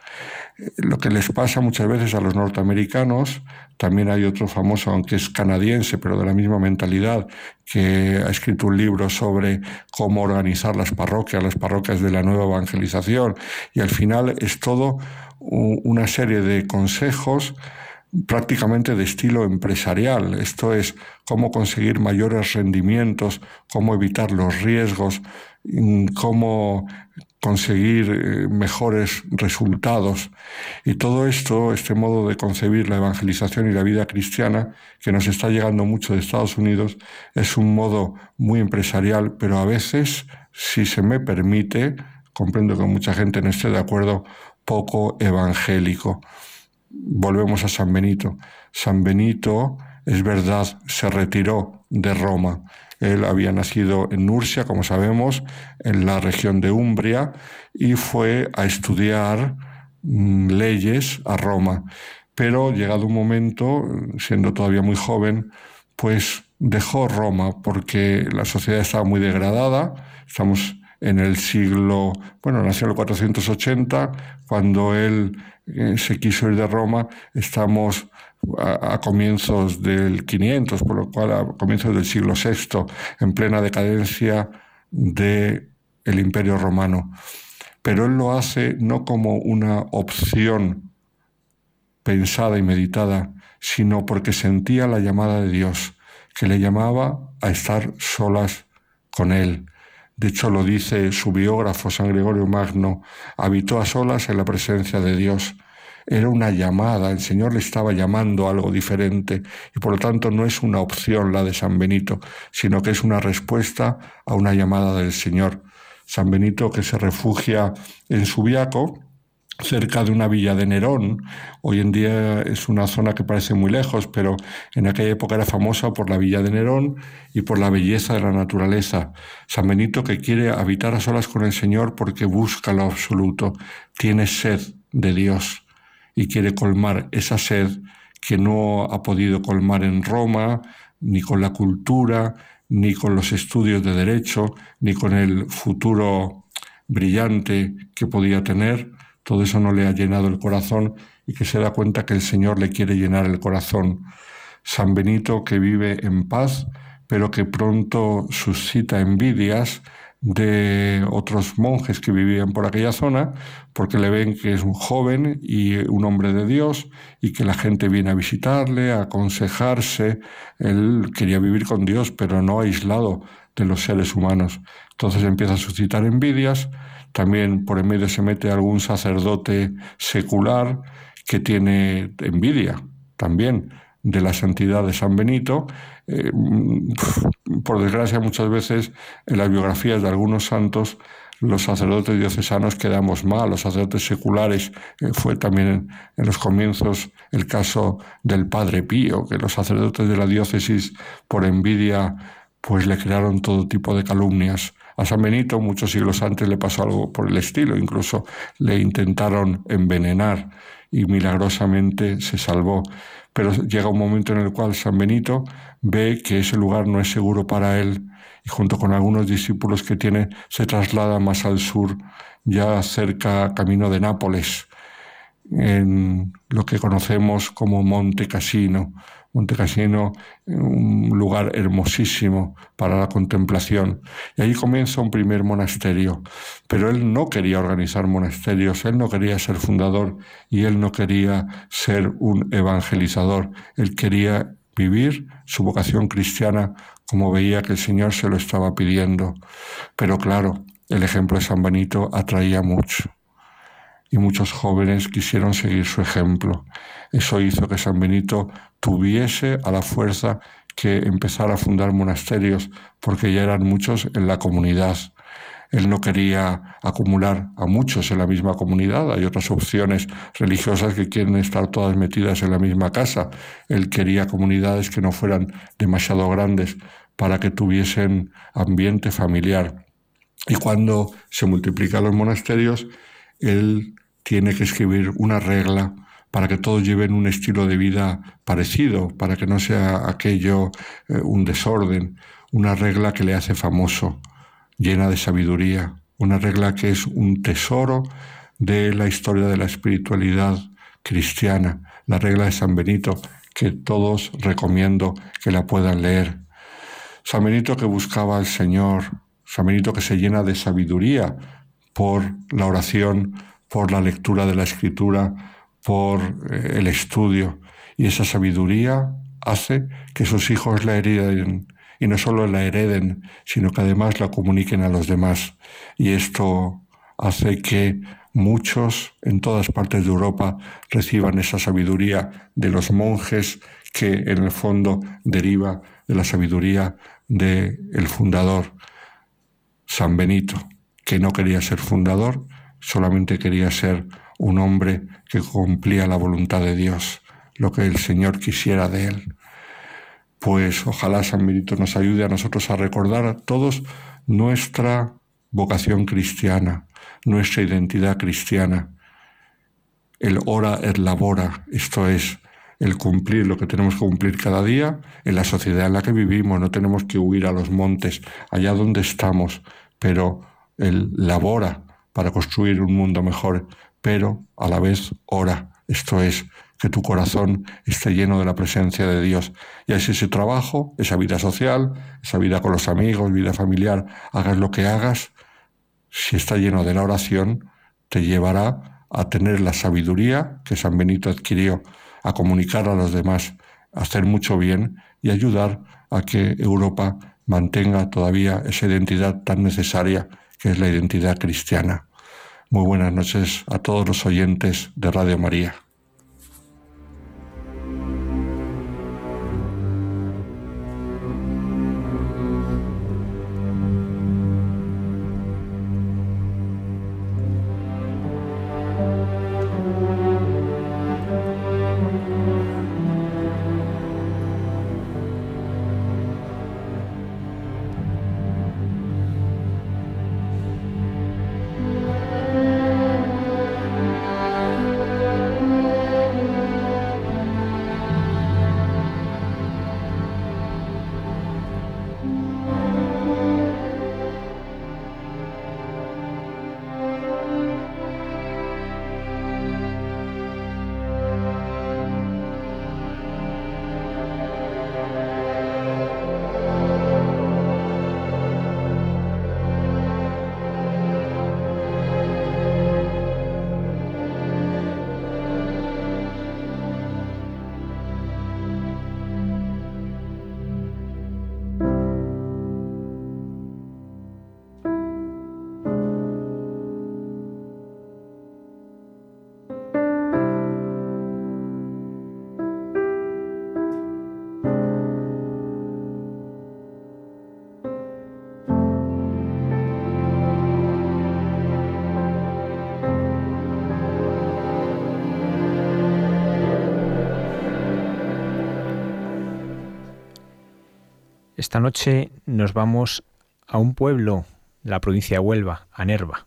lo que les pasa muchas veces a los norteamericanos, también hay otro famoso, aunque es canadiense, pero de la misma mentalidad, que ha escrito un libro sobre cómo organizar las parroquias, las parroquias de la nueva evangelización, y al final es todo una serie de consejos prácticamente de estilo empresarial. Esto es cómo conseguir mayores rendimientos, cómo evitar los riesgos, cómo conseguir eh, mejores resultados. Y todo esto, este modo de concebir la evangelización y la vida cristiana, que nos está llegando mucho de Estados Unidos, es un modo muy empresarial, pero a veces, si se me permite, comprendo que mucha gente no esté de acuerdo, poco evangélico. Volvemos a San Benito. San Benito, es verdad, se retiró de Roma él había nacido en Nursia, como sabemos, en la región de Umbria, y fue a estudiar mm, leyes a Roma. Pero llegado un momento, siendo todavía muy joven, pues dejó Roma porque la sociedad estaba muy degradada. Estamos en el siglo, bueno, nació en el 480, cuando él eh, se quiso ir de Roma, estamos a, comienzos del 500, por lo cual a comienzos del siglo VI, en plena decadencia del el Imperio Romano. Pero él lo hace no como una opción pensada y meditada, sino porque sentía la llamada de Dios, que le llamaba a estar solas con él. De hecho, lo dice su biógrafo San Gregorio Magno, habitó a solas en la presencia de Dios era una llamada, el Señor le estaba llamando algo diferente y por lo tanto no es una opción la de San Benito, sino que es una respuesta a una llamada del Señor. San Benito que se refugia en Subiaco, cerca de una villa de Nerón. Hoy en día es una zona que parece muy lejos, pero en aquella época era famosa por la villa de Nerón y por la belleza de la naturaleza. San Benito que quiere habitar a solas con el Señor porque busca lo absoluto, tiene sed de Dios y quiere colmar esa sed que no ha podido colmar en Roma, ni con la cultura, ni con los estudios de derecho, ni con el futuro brillante que podía tener. Todo eso no le ha llenado el corazón y que se da cuenta que el Señor le quiere llenar el corazón. San Benito que vive en paz, pero que pronto suscita envidias de otros monjes que vivían por aquella zona, porque le ven que es un joven y un hombre de Dios y que la gente viene a visitarle, a aconsejarse. Él quería vivir con Dios, pero no aislado de los seres humanos. Entonces empieza a suscitar envidias. También por en medio se mete algún sacerdote secular que tiene envidia también de la santidad de San Benito. Eh, por desgracia, muchas veces en las biografías de algunos santos, los sacerdotes diocesanos quedamos mal, los sacerdotes seculares. Eh, fue también en, los comienzos el caso del Padre Pío, que los sacerdotes de la diócesis, por envidia, pues le crearon todo tipo de calumnias. A San Benito, muchos siglos antes, le pasó algo por el estilo, incluso le intentaron envenenar y milagrosamente se salvó pero llega un momento en el cual San Benito ve que ese lugar no es seguro para él y junto con algunos discípulos que tiene se traslada más al sur, ya cerca camino de Nápoles, en lo que conocemos como Monte Cassino. Cassino, un lugar hermosísimo para la contemplación. Y ahí comienza un primer monasterio. Pero él no quería organizar monasterios, él no quería ser fundador y él no quería ser un evangelizador. Él quería vivir su vocación cristiana como veía que el Señor se lo estaba pidiendo. Pero claro, el ejemplo de San Benito atraía mucho y muchos jóvenes quisieron seguir su ejemplo. Eso hizo que San Benito tuviese a la fuerza que empezar a fundar monasterios, porque ya eran muchos en la comunidad. Él no quería acumular a muchos en la misma comunidad. Hay otras opciones religiosas que quieren estar todas metidas en la misma casa. Él quería comunidades que no fueran demasiado grandes para que tuviesen ambiente familiar. Y cuando se multiplican los monasterios, él tiene que escribir una regla para que todos lleven un estilo de vida parecido, para que no sea aquello eh, un desorden, una regla que le hace famoso, llena de sabiduría, una regla que es un tesoro de la historia de la espiritualidad cristiana, la regla de San Benito, que todos recomiendo que la puedan leer. San Benito que buscaba al Señor, San Benito que se llena de sabiduría por la oración, por la lectura de la escritura, por eh, el estudio. Y esa sabiduría hace que sus hijos la hereden, y no solo la hereden, sino que además la comuniquen a los demás. Y esto hace que muchos en todas partes de Europa reciban esa sabiduría de los monjes que en el fondo deriva de la sabiduría del el fundador, San Benito, que no quería ser fundador, solamente quería ser un hombre que cumplía la voluntad de Dios, lo que el Señor quisiera de él. Pues ojalá San Benito nos ayude a nosotros a recordar a todos nuestra vocación cristiana, nuestra identidad cristiana. El ora et labora, esto es, el cumplir lo que tenemos que cumplir cada día en la sociedad en la que vivimos. No tenemos que huir a los montes, allá donde estamos, pero el labora para construir un mundo mejor, pero a la vez ora, esto es, que tu corazón esté lleno de la presencia de Dios. Y así ese trabajo, esa vida social, esa vida con los amigos, vida familiar, hagas lo que hagas, si está lleno de la oración, te llevará a tener la sabiduría que San Benito adquirió, a comunicar a los demás, a hacer mucho bien y ayudar a que Europa mantenga todavía esa identidad tan necesaria que es la identidad cristiana. Muy buenas noches a todos los oyentes de Radio María. Esta noche nos vamos a un pueblo de la provincia de Huelva, a Nerva.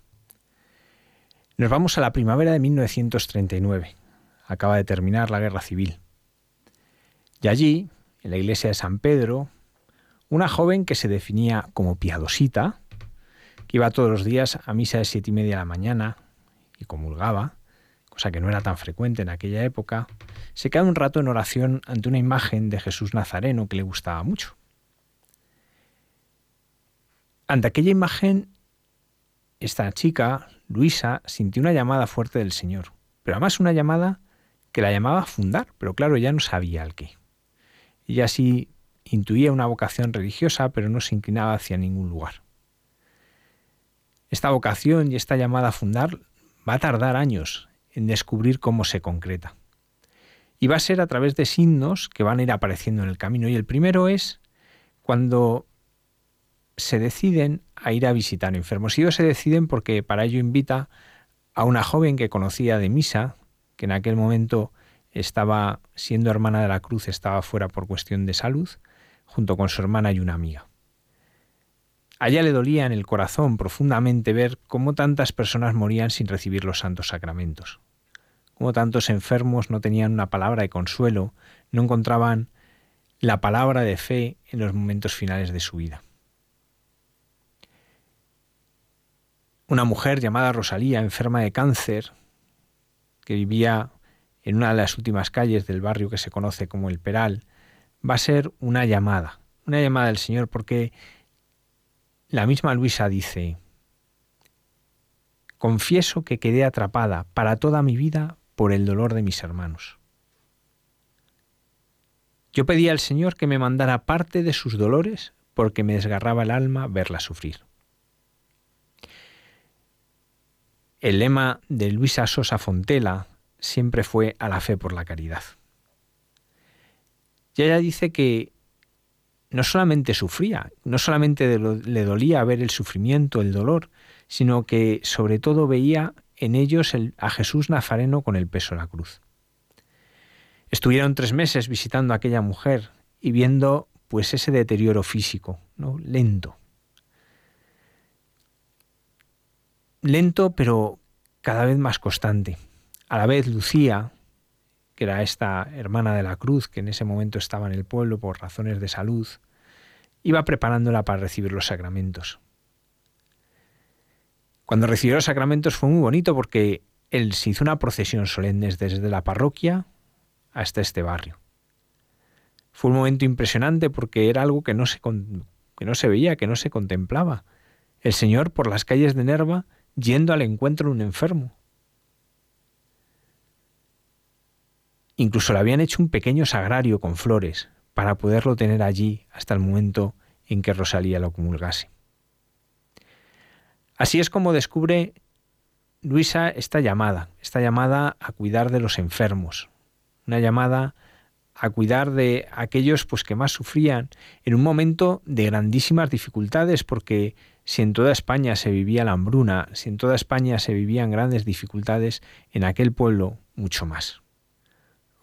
Nos vamos a la primavera de 1939. Acaba de terminar la guerra civil. Y allí, en la iglesia de San Pedro, una joven que se definía como piadosita, que iba todos los días a misa de siete y media de la mañana y comulgaba, cosa que no era tan frecuente en aquella época, se queda un rato en oración ante una imagen de Jesús Nazareno que le gustaba mucho. Ante aquella imagen, esta chica, Luisa, sintió una llamada fuerte del Señor, pero además una llamada que la llamaba a fundar, pero claro, ya no sabía al qué. Ella sí intuía una vocación religiosa, pero no se inclinaba hacia ningún lugar. Esta vocación y esta llamada a fundar va a tardar años en descubrir cómo se concreta. Y va a ser a través de signos que van a ir apareciendo en el camino. Y el primero es cuando se deciden a ir a visitar enfermos. Y ellos se deciden porque para ello invita a una joven que conocía de misa, que en aquel momento estaba siendo hermana de la cruz, estaba fuera por cuestión de salud, junto con su hermana y una amiga. A ella le dolía en el corazón profundamente ver cómo tantas personas morían sin recibir los santos sacramentos, cómo tantos enfermos no tenían una palabra de consuelo, no encontraban la palabra de fe en los momentos finales de su vida. Una mujer llamada Rosalía, enferma de cáncer, que vivía en una de las últimas calles del barrio que se conoce como el Peral, va a ser una llamada, una llamada del Señor, porque la misma Luisa dice, confieso que quedé atrapada para toda mi vida por el dolor de mis hermanos. Yo pedí al Señor que me mandara parte de sus dolores porque me desgarraba el alma verla sufrir. El lema de Luisa Sosa Fontela siempre fue a la fe por la caridad. Y ella dice que no solamente sufría, no solamente le dolía ver el sufrimiento, el dolor, sino que sobre todo veía en ellos a Jesús Nazareno con el peso de la cruz. Estuvieron tres meses visitando a aquella mujer y viendo pues ese deterioro físico, ¿no? lento. Lento pero cada vez más constante. A la vez Lucía, que era esta hermana de la cruz que en ese momento estaba en el pueblo por razones de salud, iba preparándola para recibir los sacramentos. Cuando recibió los sacramentos fue muy bonito porque él se hizo una procesión solemne desde la parroquia hasta este barrio. Fue un momento impresionante porque era algo que no se, que no se veía, que no se contemplaba. El Señor por las calles de Nerva yendo al encuentro de un enfermo. Incluso le habían hecho un pequeño sagrario con flores para poderlo tener allí hasta el momento en que Rosalía lo comulgase. Así es como descubre Luisa esta llamada, esta llamada a cuidar de los enfermos, una llamada a cuidar de aquellos pues que más sufrían en un momento de grandísimas dificultades porque si en toda España se vivía la hambruna, si en toda España se vivían grandes dificultades, en aquel pueblo mucho más.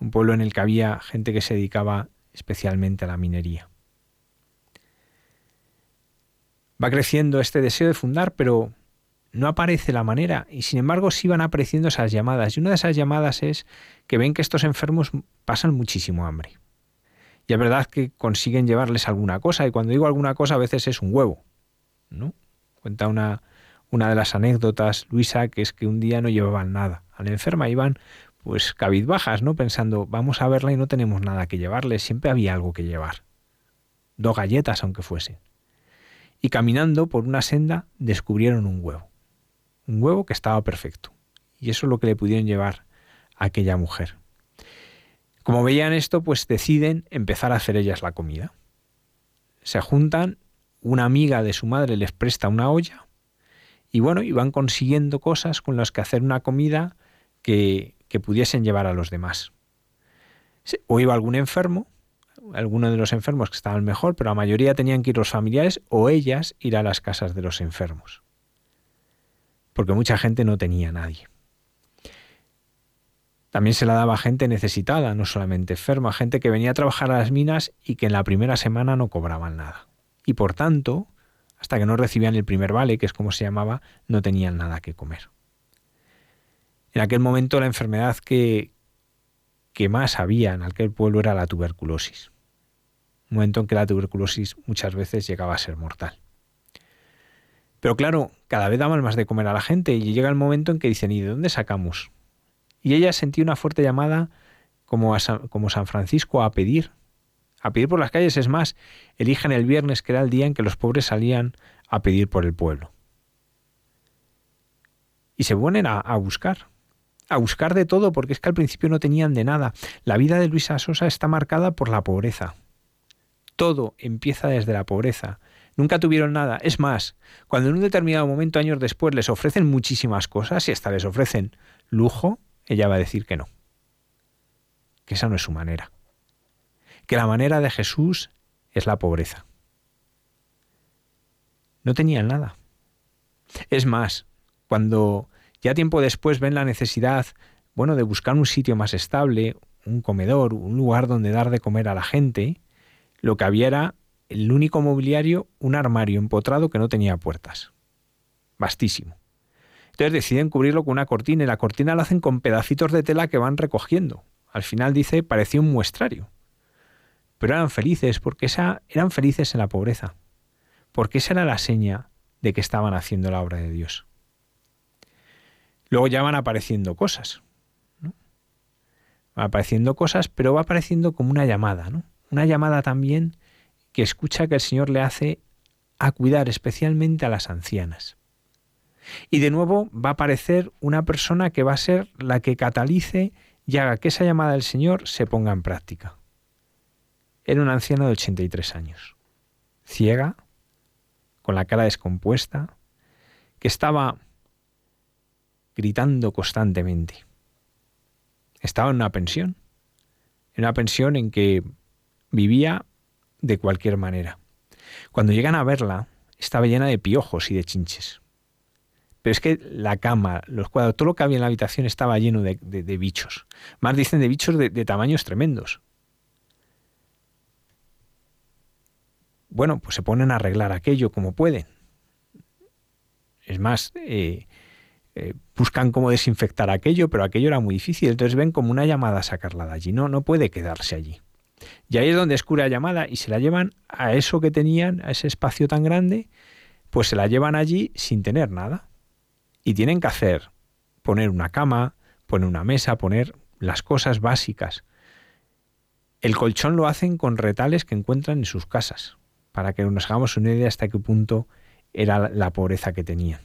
Un pueblo en el que había gente que se dedicaba especialmente a la minería. Va creciendo este deseo de fundar, pero no aparece la manera y sin embargo sí van apareciendo esas llamadas. Y una de esas llamadas es que ven que estos enfermos pasan muchísimo hambre. Y es verdad que consiguen llevarles alguna cosa y cuando digo alguna cosa a veces es un huevo. Cuenta una, una de las anécdotas, Luisa, que es que un día no llevaban nada. A la enferma iban pues cabizbajas, ¿no? Pensando, vamos a verla y no tenemos nada que llevarle, siempre había algo que llevar. Dos galletas aunque fuese. Y caminando por una senda descubrieron un huevo un huevo que estaba perfecto. Y eso es lo que le pudieron llevar a aquella mujer. Como veían esto, pues deciden empezar a hacer ellas la comida. Se juntan, una amiga de su madre les presta una olla y bueno, y van consiguiendo cosas con las que hacer una comida que, que pudiesen llevar a los demás. O iba algún enfermo, alguno de los enfermos que estaban mejor, pero la mayoría tenían que ir los familiares o ellas ir a las casas de los enfermos porque mucha gente no tenía nadie. También se la daba a gente necesitada, no solamente enferma, gente que venía a trabajar a las minas y que en la primera semana no cobraban nada. Y por tanto, hasta que no recibían el primer vale, que es como se llamaba, no tenían nada que comer. En aquel momento la enfermedad que, que más había en aquel pueblo era la tuberculosis. Un momento en que la tuberculosis muchas veces llegaba a ser mortal. Pero claro, cada vez daban más de comer a la gente y llega el momento en que dicen, ¿y de dónde sacamos? Y ella sentía una fuerte llamada como, a como San Francisco a pedir, a pedir por las calles. Es más, eligen el viernes, que era el día en que los pobres salían a pedir por el pueblo. Y se ponen a, a buscar, a buscar de todo, porque es que al principio no tenían de nada. La vida de Luisa Sosa está marcada por la pobreza. Todo empieza desde la pobreza. Nunca tuvieron nada. Es más, cuando en un determinado momento, años después, les ofrecen muchísimas cosas y hasta les ofrecen lujo, ella va a decir que no. Que esa no es su manera. Que la manera de Jesús es la pobreza. No tenían nada. Es más, cuando ya tiempo después ven la necesidad, bueno, de buscar un sitio más estable, un comedor, un lugar donde dar de comer a la gente, lo que había era el único mobiliario, un armario empotrado que no tenía puertas. Vastísimo. Entonces deciden cubrirlo con una cortina y la cortina la hacen con pedacitos de tela que van recogiendo. Al final dice, parecía un muestrario. Pero eran felices porque esa, eran felices en la pobreza. Porque esa era la seña de que estaban haciendo la obra de Dios. Luego ya van apareciendo cosas. Van apareciendo cosas, pero va apareciendo como una llamada, ¿no? Una llamada también que escucha que el Señor le hace a cuidar especialmente a las ancianas. Y de nuevo va a aparecer una persona que va a ser la que catalice y haga que esa llamada del Señor se ponga en práctica. Era una anciana de 83 años, ciega, con la cara descompuesta, que estaba gritando constantemente. Estaba en una pensión, en una pensión en que vivía de cualquier manera. Cuando llegan a verla, estaba llena de piojos y de chinches. Pero es que la cama, los cuadros, todo lo que había en la habitación estaba lleno de, bichos. Más dicen de bichos de, tamaños tremendos. Bueno, pues se ponen a arreglar aquello como pueden. Es más, eh, eh, buscan cómo desinfectar aquello, pero aquello era muy difícil. Entonces ven como una llamada a sacarla de allí. No, no puede quedarse allí. Y ahí es donde escura la llamada y se la llevan a eso que tenían, a ese espacio tan grande, pues se la llevan allí sin tener nada. Y tienen que hacer, poner una cama, poner una mesa, poner las cosas básicas. El colchón lo hacen con retales que encuentran en sus casas, para que nos hagamos una idea hasta qué punto era la pobreza que tenían.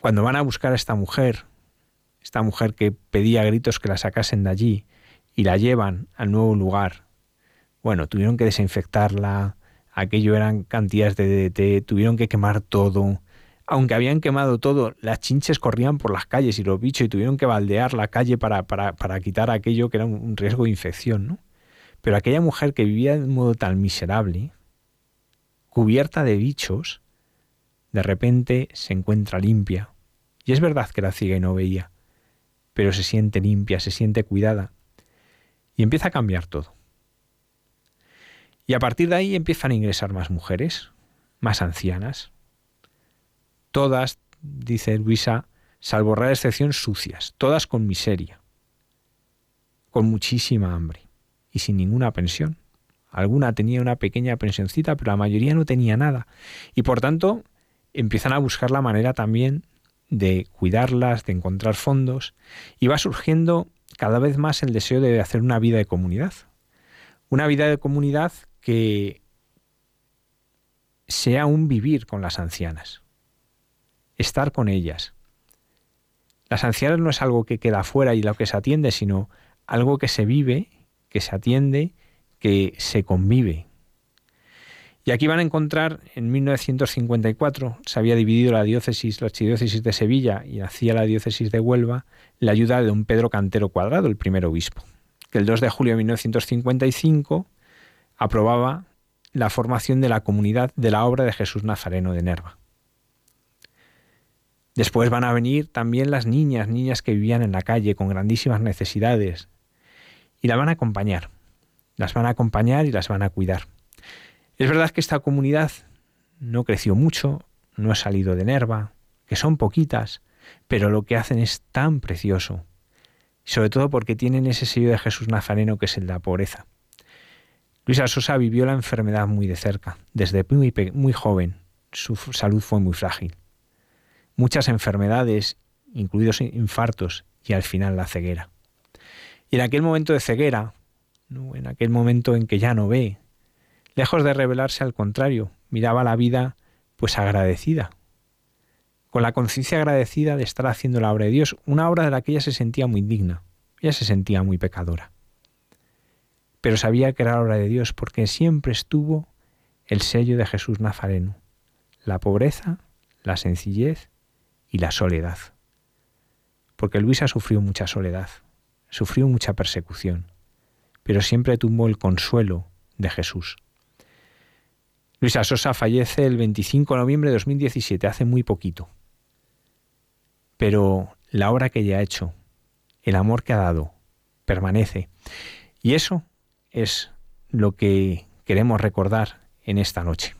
Cuando van a buscar a esta mujer, esta mujer que pedía gritos que la sacasen de allí y la llevan al nuevo lugar, bueno, tuvieron que desinfectarla, aquello eran cantidades de DDT, tuvieron que quemar todo. Aunque habían quemado todo, las chinches corrían por las calles y los bichos y tuvieron que baldear la calle para, para, para quitar aquello que era un riesgo de infección, ¿no? Pero aquella mujer que vivía de un modo tan miserable, cubierta de bichos, de repente se encuentra limpia. Y es verdad que la ciega y no veía, pero se siente limpia, se siente cuidada. Y empieza a cambiar todo. Y a partir de ahí empiezan a ingresar más mujeres, más ancianas. Todas, dice Luisa, salvo rara excepción, sucias, todas con miseria, con muchísima hambre y sin ninguna pensión. Alguna tenía una pequeña pensioncita, pero la mayoría no tenía nada. Y por tanto, empiezan a buscar la manera también de cuidarlas, de encontrar fondos, y va surgiendo cada vez más el deseo de hacer una vida de comunidad. Una vida de comunidad que sea un vivir con las ancianas, estar con ellas. Las ancianas no es algo que queda fuera y lo que se atiende, sino algo que se vive, que se atiende, que se convive, y aquí van a encontrar, en 1954 se había dividido la diócesis, la archidiócesis de Sevilla y hacía la diócesis de Huelva, la ayuda de un Pedro Cantero Cuadrado, el primer obispo, que el 2 de julio de 1955 aprobaba la formación de la comunidad de la obra de Jesús Nazareno de Nerva. Después van a venir también las niñas, niñas que vivían en la calle con grandísimas necesidades, y las van a acompañar, las van a acompañar y las van a cuidar. Es verdad que esta comunidad no creció mucho, no ha salido de Nerva, que son poquitas, pero lo que hacen es tan precioso, sobre todo porque tienen ese sello de Jesús Nazareno que es el de la pobreza. Luisa Sosa vivió la enfermedad muy de cerca, desde muy joven, su salud fue muy frágil. Muchas enfermedades, incluidos infartos y al final la ceguera. Y en aquel momento de ceguera, en aquel momento en que ya no ve, Lejos de rebelarse al contrario, miraba la vida pues agradecida, con la conciencia agradecida de estar haciendo la obra de Dios, una obra de la que ella se sentía muy digna, ella se sentía muy pecadora. Pero sabía que era la obra de Dios porque siempre estuvo el sello de Jesús Nazareno, la pobreza, la sencillez y la soledad. Porque Luisa sufrió mucha soledad, sufrió mucha persecución, pero siempre tuvo el consuelo de Jesús. Luisa Sosa fallece el 25 de noviembre de 2017, hace muy poquito. Pero la obra que ella ha hecho, el amor que ha dado, permanece. Y eso es lo que queremos recordar en esta noche.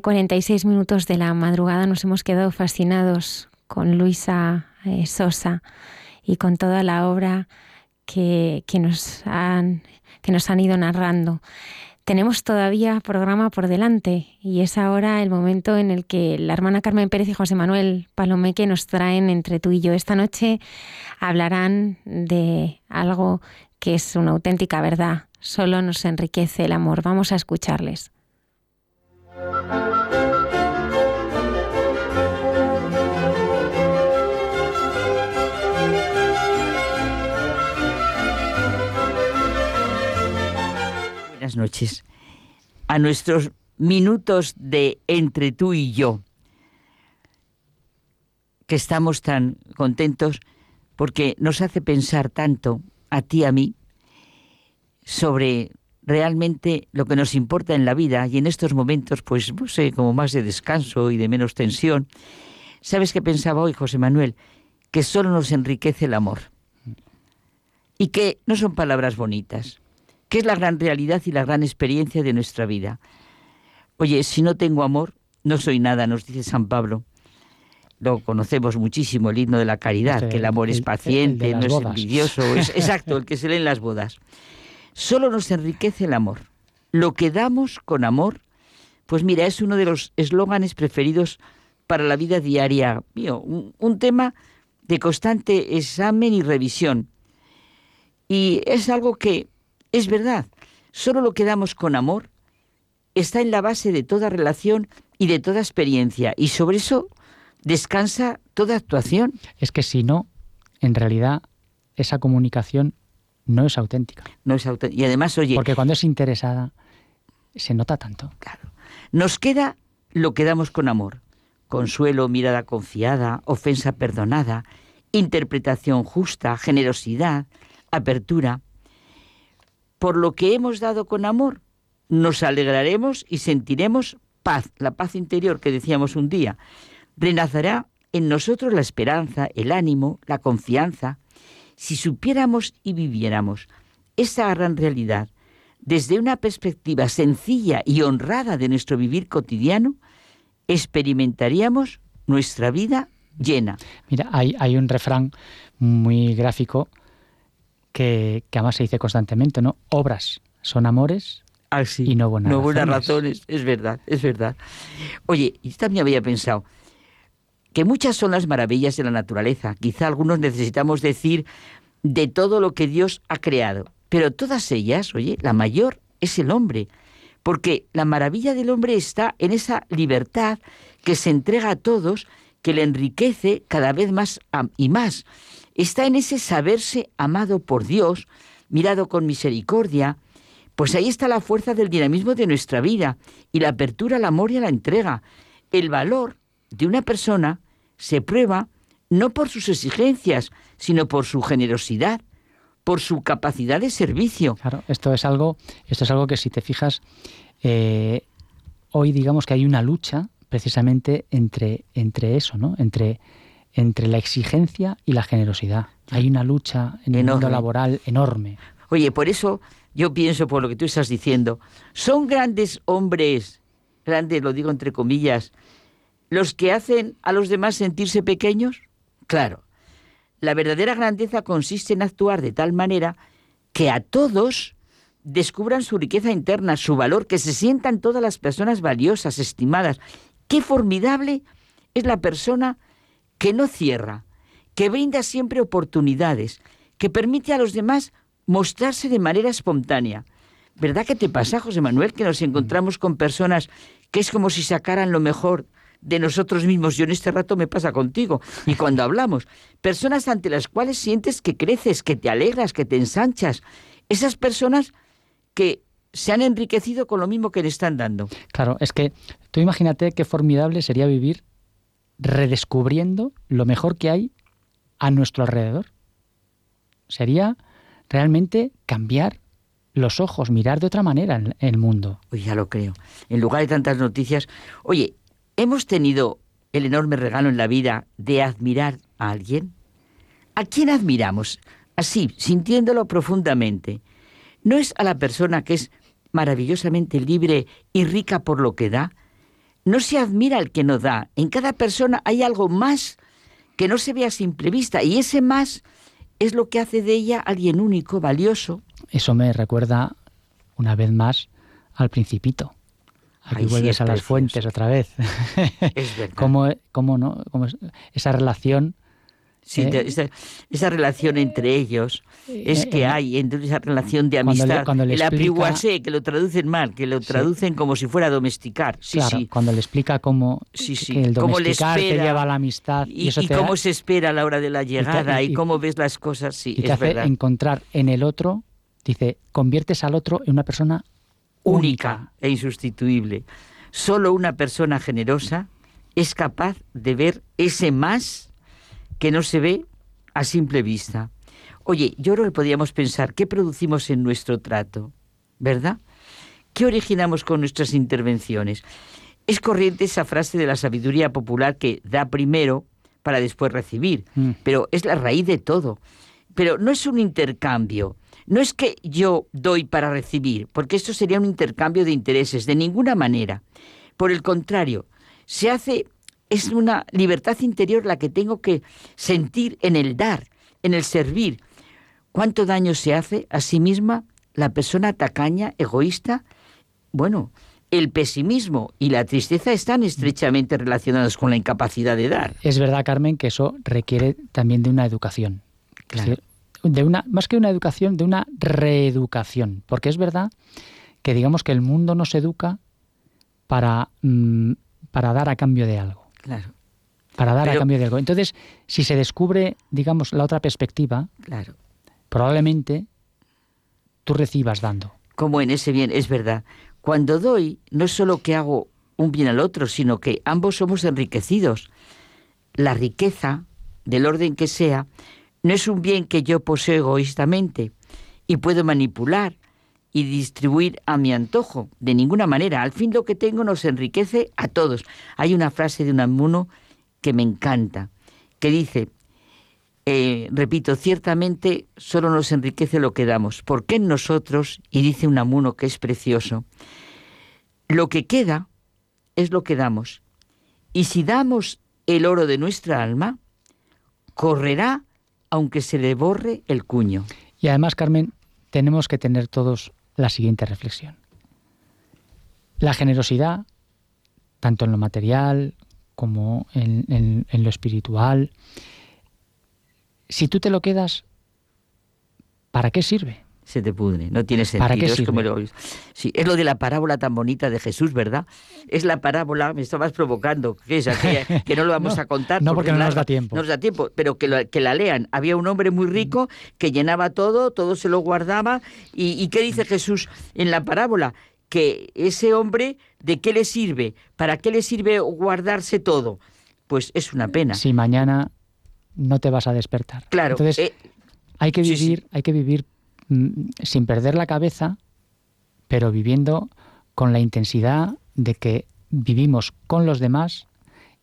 46 minutos de la madrugada nos hemos quedado fascinados con Luisa eh, Sosa y con toda la obra que, nos han, que nos han ido narrando. Tenemos todavía programa por delante y es ahora el momento en el que la hermana Carmen Pérez y José Manuel Palomeque nos traen entre tú y yo. Esta noche hablarán de algo que es una auténtica verdad. Solo nos enriquece el amor. Vamos a escucharles. Buenas noches. A nuestros minutos de entre tú y yo, que estamos tan contentos porque nos hace pensar tanto a ti y a mí sobre realmente lo que nos importa en la vida y en estos momentos, pues, no sé, como más de descanso y de menos tensión. ¿Sabes qué pensaba hoy, José Manuel? Que solo nos enriquece el amor. Y que no son palabras bonitas, que es la gran realidad y la gran experiencia de nuestra vida. Oye, si no tengo amor, no soy nada, nos dice San Pablo. Lo conocemos muchísimo, el himno de la caridad, que el amor es paciente, no es envidioso, es exacto, el que se lee en las bodas. Solo nos enriquece el amor. Lo que damos con amor, pues mira, es uno de los eslóganes preferidos para la vida diaria mío, un, tema de constante examen y revisión. Y es algo que es verdad, solo lo que damos con amor está en la base de toda relación y de toda experiencia, y sobre eso descansa toda actuación. Es que si no, en realidad esa comunicación no es auténtica. No es Y además, oye... Porque cuando es interesada, se nota tanto. Claro. Nos queda lo que damos con amor. Consuelo, mirada confiada, ofensa perdonada, interpretación justa, generosidad, apertura. Por lo que hemos dado con amor, nos alegraremos y sentiremos paz, la paz interior que decíamos un día. Renacerá en nosotros la esperanza, el ánimo, la confianza, si supiéramos y viviéramos esa gran realidad desde una perspectiva sencilla y honrada de nuestro vivir cotidiano, experimentaríamos nuestra vida llena. Mira, hay, hay un refrán muy gráfico que, que, además se dice constantemente, ¿no? Obras son amores ah, y no buenas no buenas razones. Es verdad, es verdad. Oye, y también había pensado, que muchas son las maravillas de la naturaleza. Quizá algunos necesitamos decir de todo lo que Dios ha creado. Pero todas ellas, oye, la mayor es el hombre. Porque la maravilla del hombre está en esa libertad que se entrega a todos, que le enriquece cada vez más y más. Está en ese saberse amado por Dios, mirado con misericordia. Pues ahí está la fuerza del dinamismo de nuestra vida y la apertura al amor y a la entrega. El valor de una persona se prueba no por sus exigencias, sino por su generosidad, por su capacidad de servicio. Claro, esto es algo, esto es algo que si te fijas, eh, hoy digamos que hay una lucha precisamente entre, entre eso, ¿no? Entre, entre la exigencia y la generosidad. Hay una lucha en el mundo laboral enorme. Oye, por eso yo pienso, por lo que tú estás diciendo, son grandes hombres, grandes, lo digo entre comillas, los que hacen a los demás sentirse pequeños? Claro. La verdadera grandeza consiste en actuar de tal manera que a todos descubran su riqueza interna, su valor, que se sientan todas las personas valiosas, estimadas. Qué formidable es la persona que no cierra, que brinda siempre oportunidades, que permite a los demás mostrarse de manera espontánea. ¿Verdad que te pasa, José Manuel, que nos encontramos con personas que es como si sacaran lo mejor de nosotros mismos. Yo en este rato me pasa contigo. Y cuando hablamos, personas ante las cuales sientes que creces, que te alegras, que te ensanchas. Esas personas que se han enriquecido con lo mismo que le están dando. Claro, es que tú imagínate qué formidable sería vivir redescubriendo lo mejor que hay a nuestro alrededor. Sería realmente cambiar los ojos, mirar de otra manera el mundo. Pues ya lo creo. En lugar de tantas noticias, oye, ¿Hemos tenido el enorme regalo en la vida de admirar a alguien? ¿A quién admiramos? Así, sintiéndolo profundamente. ¿No es a la persona que es maravillosamente libre y rica por lo que da? no se admira al que no da. En cada persona hay algo más que no se ve a simple vista y ese más es lo que hace de ella alguien único, valioso. Eso me recuerda una vez más al principito. Aquí vuelves a las fuentes otra vez. Es verdad. ¿Cómo, cómo no? Cómo esa relación Sí, Eh, esa, esa relación entre ellos es eh, que eh, hay entre esa relación de cuando le- amistad. cuando le el explica- que lo traducen mal, que lo Sí. traducen como si fuera domesticar. Sí, claro, sí. cuando le explica cómo Sí, sí. que el Cómo le domesticar te espera lleva a la amistad y, Y, eso y te da- cómo se espera a la hora de la llegada y, y- cómo ves las cosas, sí, y te es hace verdad. encontrar en el otro, dice, conviertes al otro en una persona única. e insustituible. Solo una persona generosa es capaz de ver ese más que no se ve a simple vista. Oye, yo creo que podríamos pensar qué producimos en nuestro trato, ¿verdad? ¿Qué originamos con nuestras intervenciones? Es corriente esa frase de la sabiduría popular que da primero para después recibir, Mm. pero es la raíz de todo. Pero no es un intercambio, no es que yo doy para recibir, porque esto sería un intercambio de intereses, de ninguna manera. Por el contrario, se hace, es una libertad interior la que tengo que sentir en el dar, en el servir. ¿Cuánto daño se hace a sí misma la persona tacaña, egoísta? Bueno, el pesimismo y la tristeza están estrechamente relacionados con la incapacidad de dar. Es verdad, Carmen, que eso requiere también de una educación. Claro. De una, más que una educación, de una reeducación. Porque es verdad que digamos que el mundo nos educa para, mm, para dar a cambio de algo. Claro, Para dar a cambio de algo. Entonces, si se descubre, digamos, la otra perspectiva, claro. probablemente tú recibas dando. como en ese bien, es verdad. Cuando doy, no es solo que hago un bien al otro, sino que ambos somos enriquecidos. La riqueza, del orden que sea, no es un bien que yo poseo egoístamente y puedo manipular y distribuir a mi antojo, de ninguna manera. Al fin lo que tengo nos enriquece a todos. Hay una frase de un amuno que me encanta, que dice, eh, repito, ciertamente solo nos enriquece lo que damos, porque en nosotros, y dice un amuno que es precioso, lo que queda es lo que damos. Y si damos el oro de nuestra alma, correrá aunque se le borre el cuño. Y además, Carmen, tenemos que tener todos la siguiente reflexión. La generosidad, tanto en lo material como en, lo espiritual, si tú te lo quedas, ¿para qué sirve? Se te pudre, no tiene sentido. ¿Para qué es, como lo- sí, es lo de la parábola tan bonita de Jesús, ¿verdad? Es la parábola, me estabas provocando, que es aquella, que no lo vamos No, a contar. no, porque no nos da tiempo. No nos da tiempo, pero que, lo- que la lean. Había un hombre muy rico que llenaba todo, todo se lo guardaba. ¿Y, y qué dice Jesús en la parábola? Que ese hombre, ¿de qué le sirve? ¿Para qué le sirve guardarse todo? Pues es una pena. Si mañana no te vas a despertar. Claro, Entonces, eh, hay que sí, sí. vivir, hay que vivir sin perder la cabeza, pero viviendo con la intensidad de que vivimos con los demás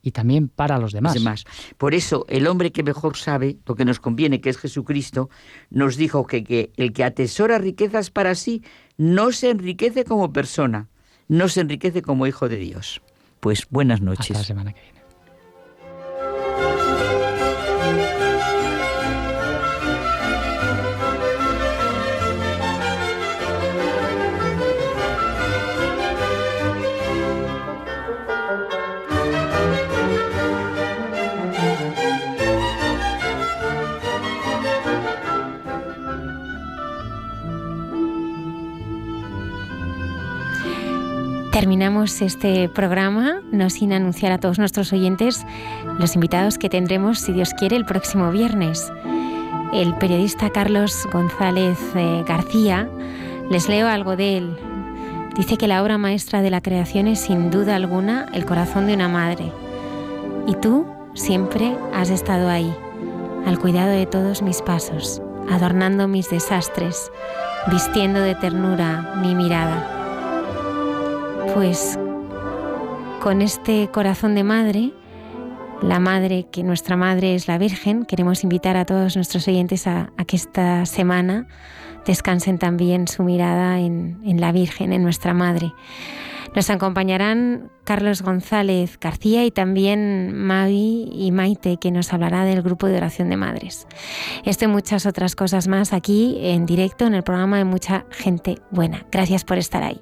y también para los demás. Por eso, el hombre que mejor sabe lo que nos conviene, que es Jesucristo, nos dijo que, que el que atesora riquezas para sí no se enriquece como persona, no se enriquece como hijo de Dios. Pues buenas Hasta la noches. semana que viene. Terminamos este programa, no sin anunciar a todos nuestros oyentes los invitados que tendremos, si Dios quiere, el próximo viernes. El periodista Carlos González eh, García, les leo algo de él. Dice que la obra maestra de la creación es sin duda alguna el corazón de una madre. Y tú siempre has estado ahí, al cuidado de todos mis pasos, adornando mis desastres, vistiendo de ternura mi mirada. Pues con este corazón de madre, la madre, que nuestra madre es la Virgen, queremos invitar a todos nuestros oyentes a, que esta semana descansen también su mirada en, en la Virgen, en nuestra madre. Nos acompañarán Carlos González García y también Mavi y Maite, que nos hablará del grupo de oración de madres. Esto y muchas otras cosas más aquí en directo en el programa de Mucha Gente Buena. Gracias por estar ahí.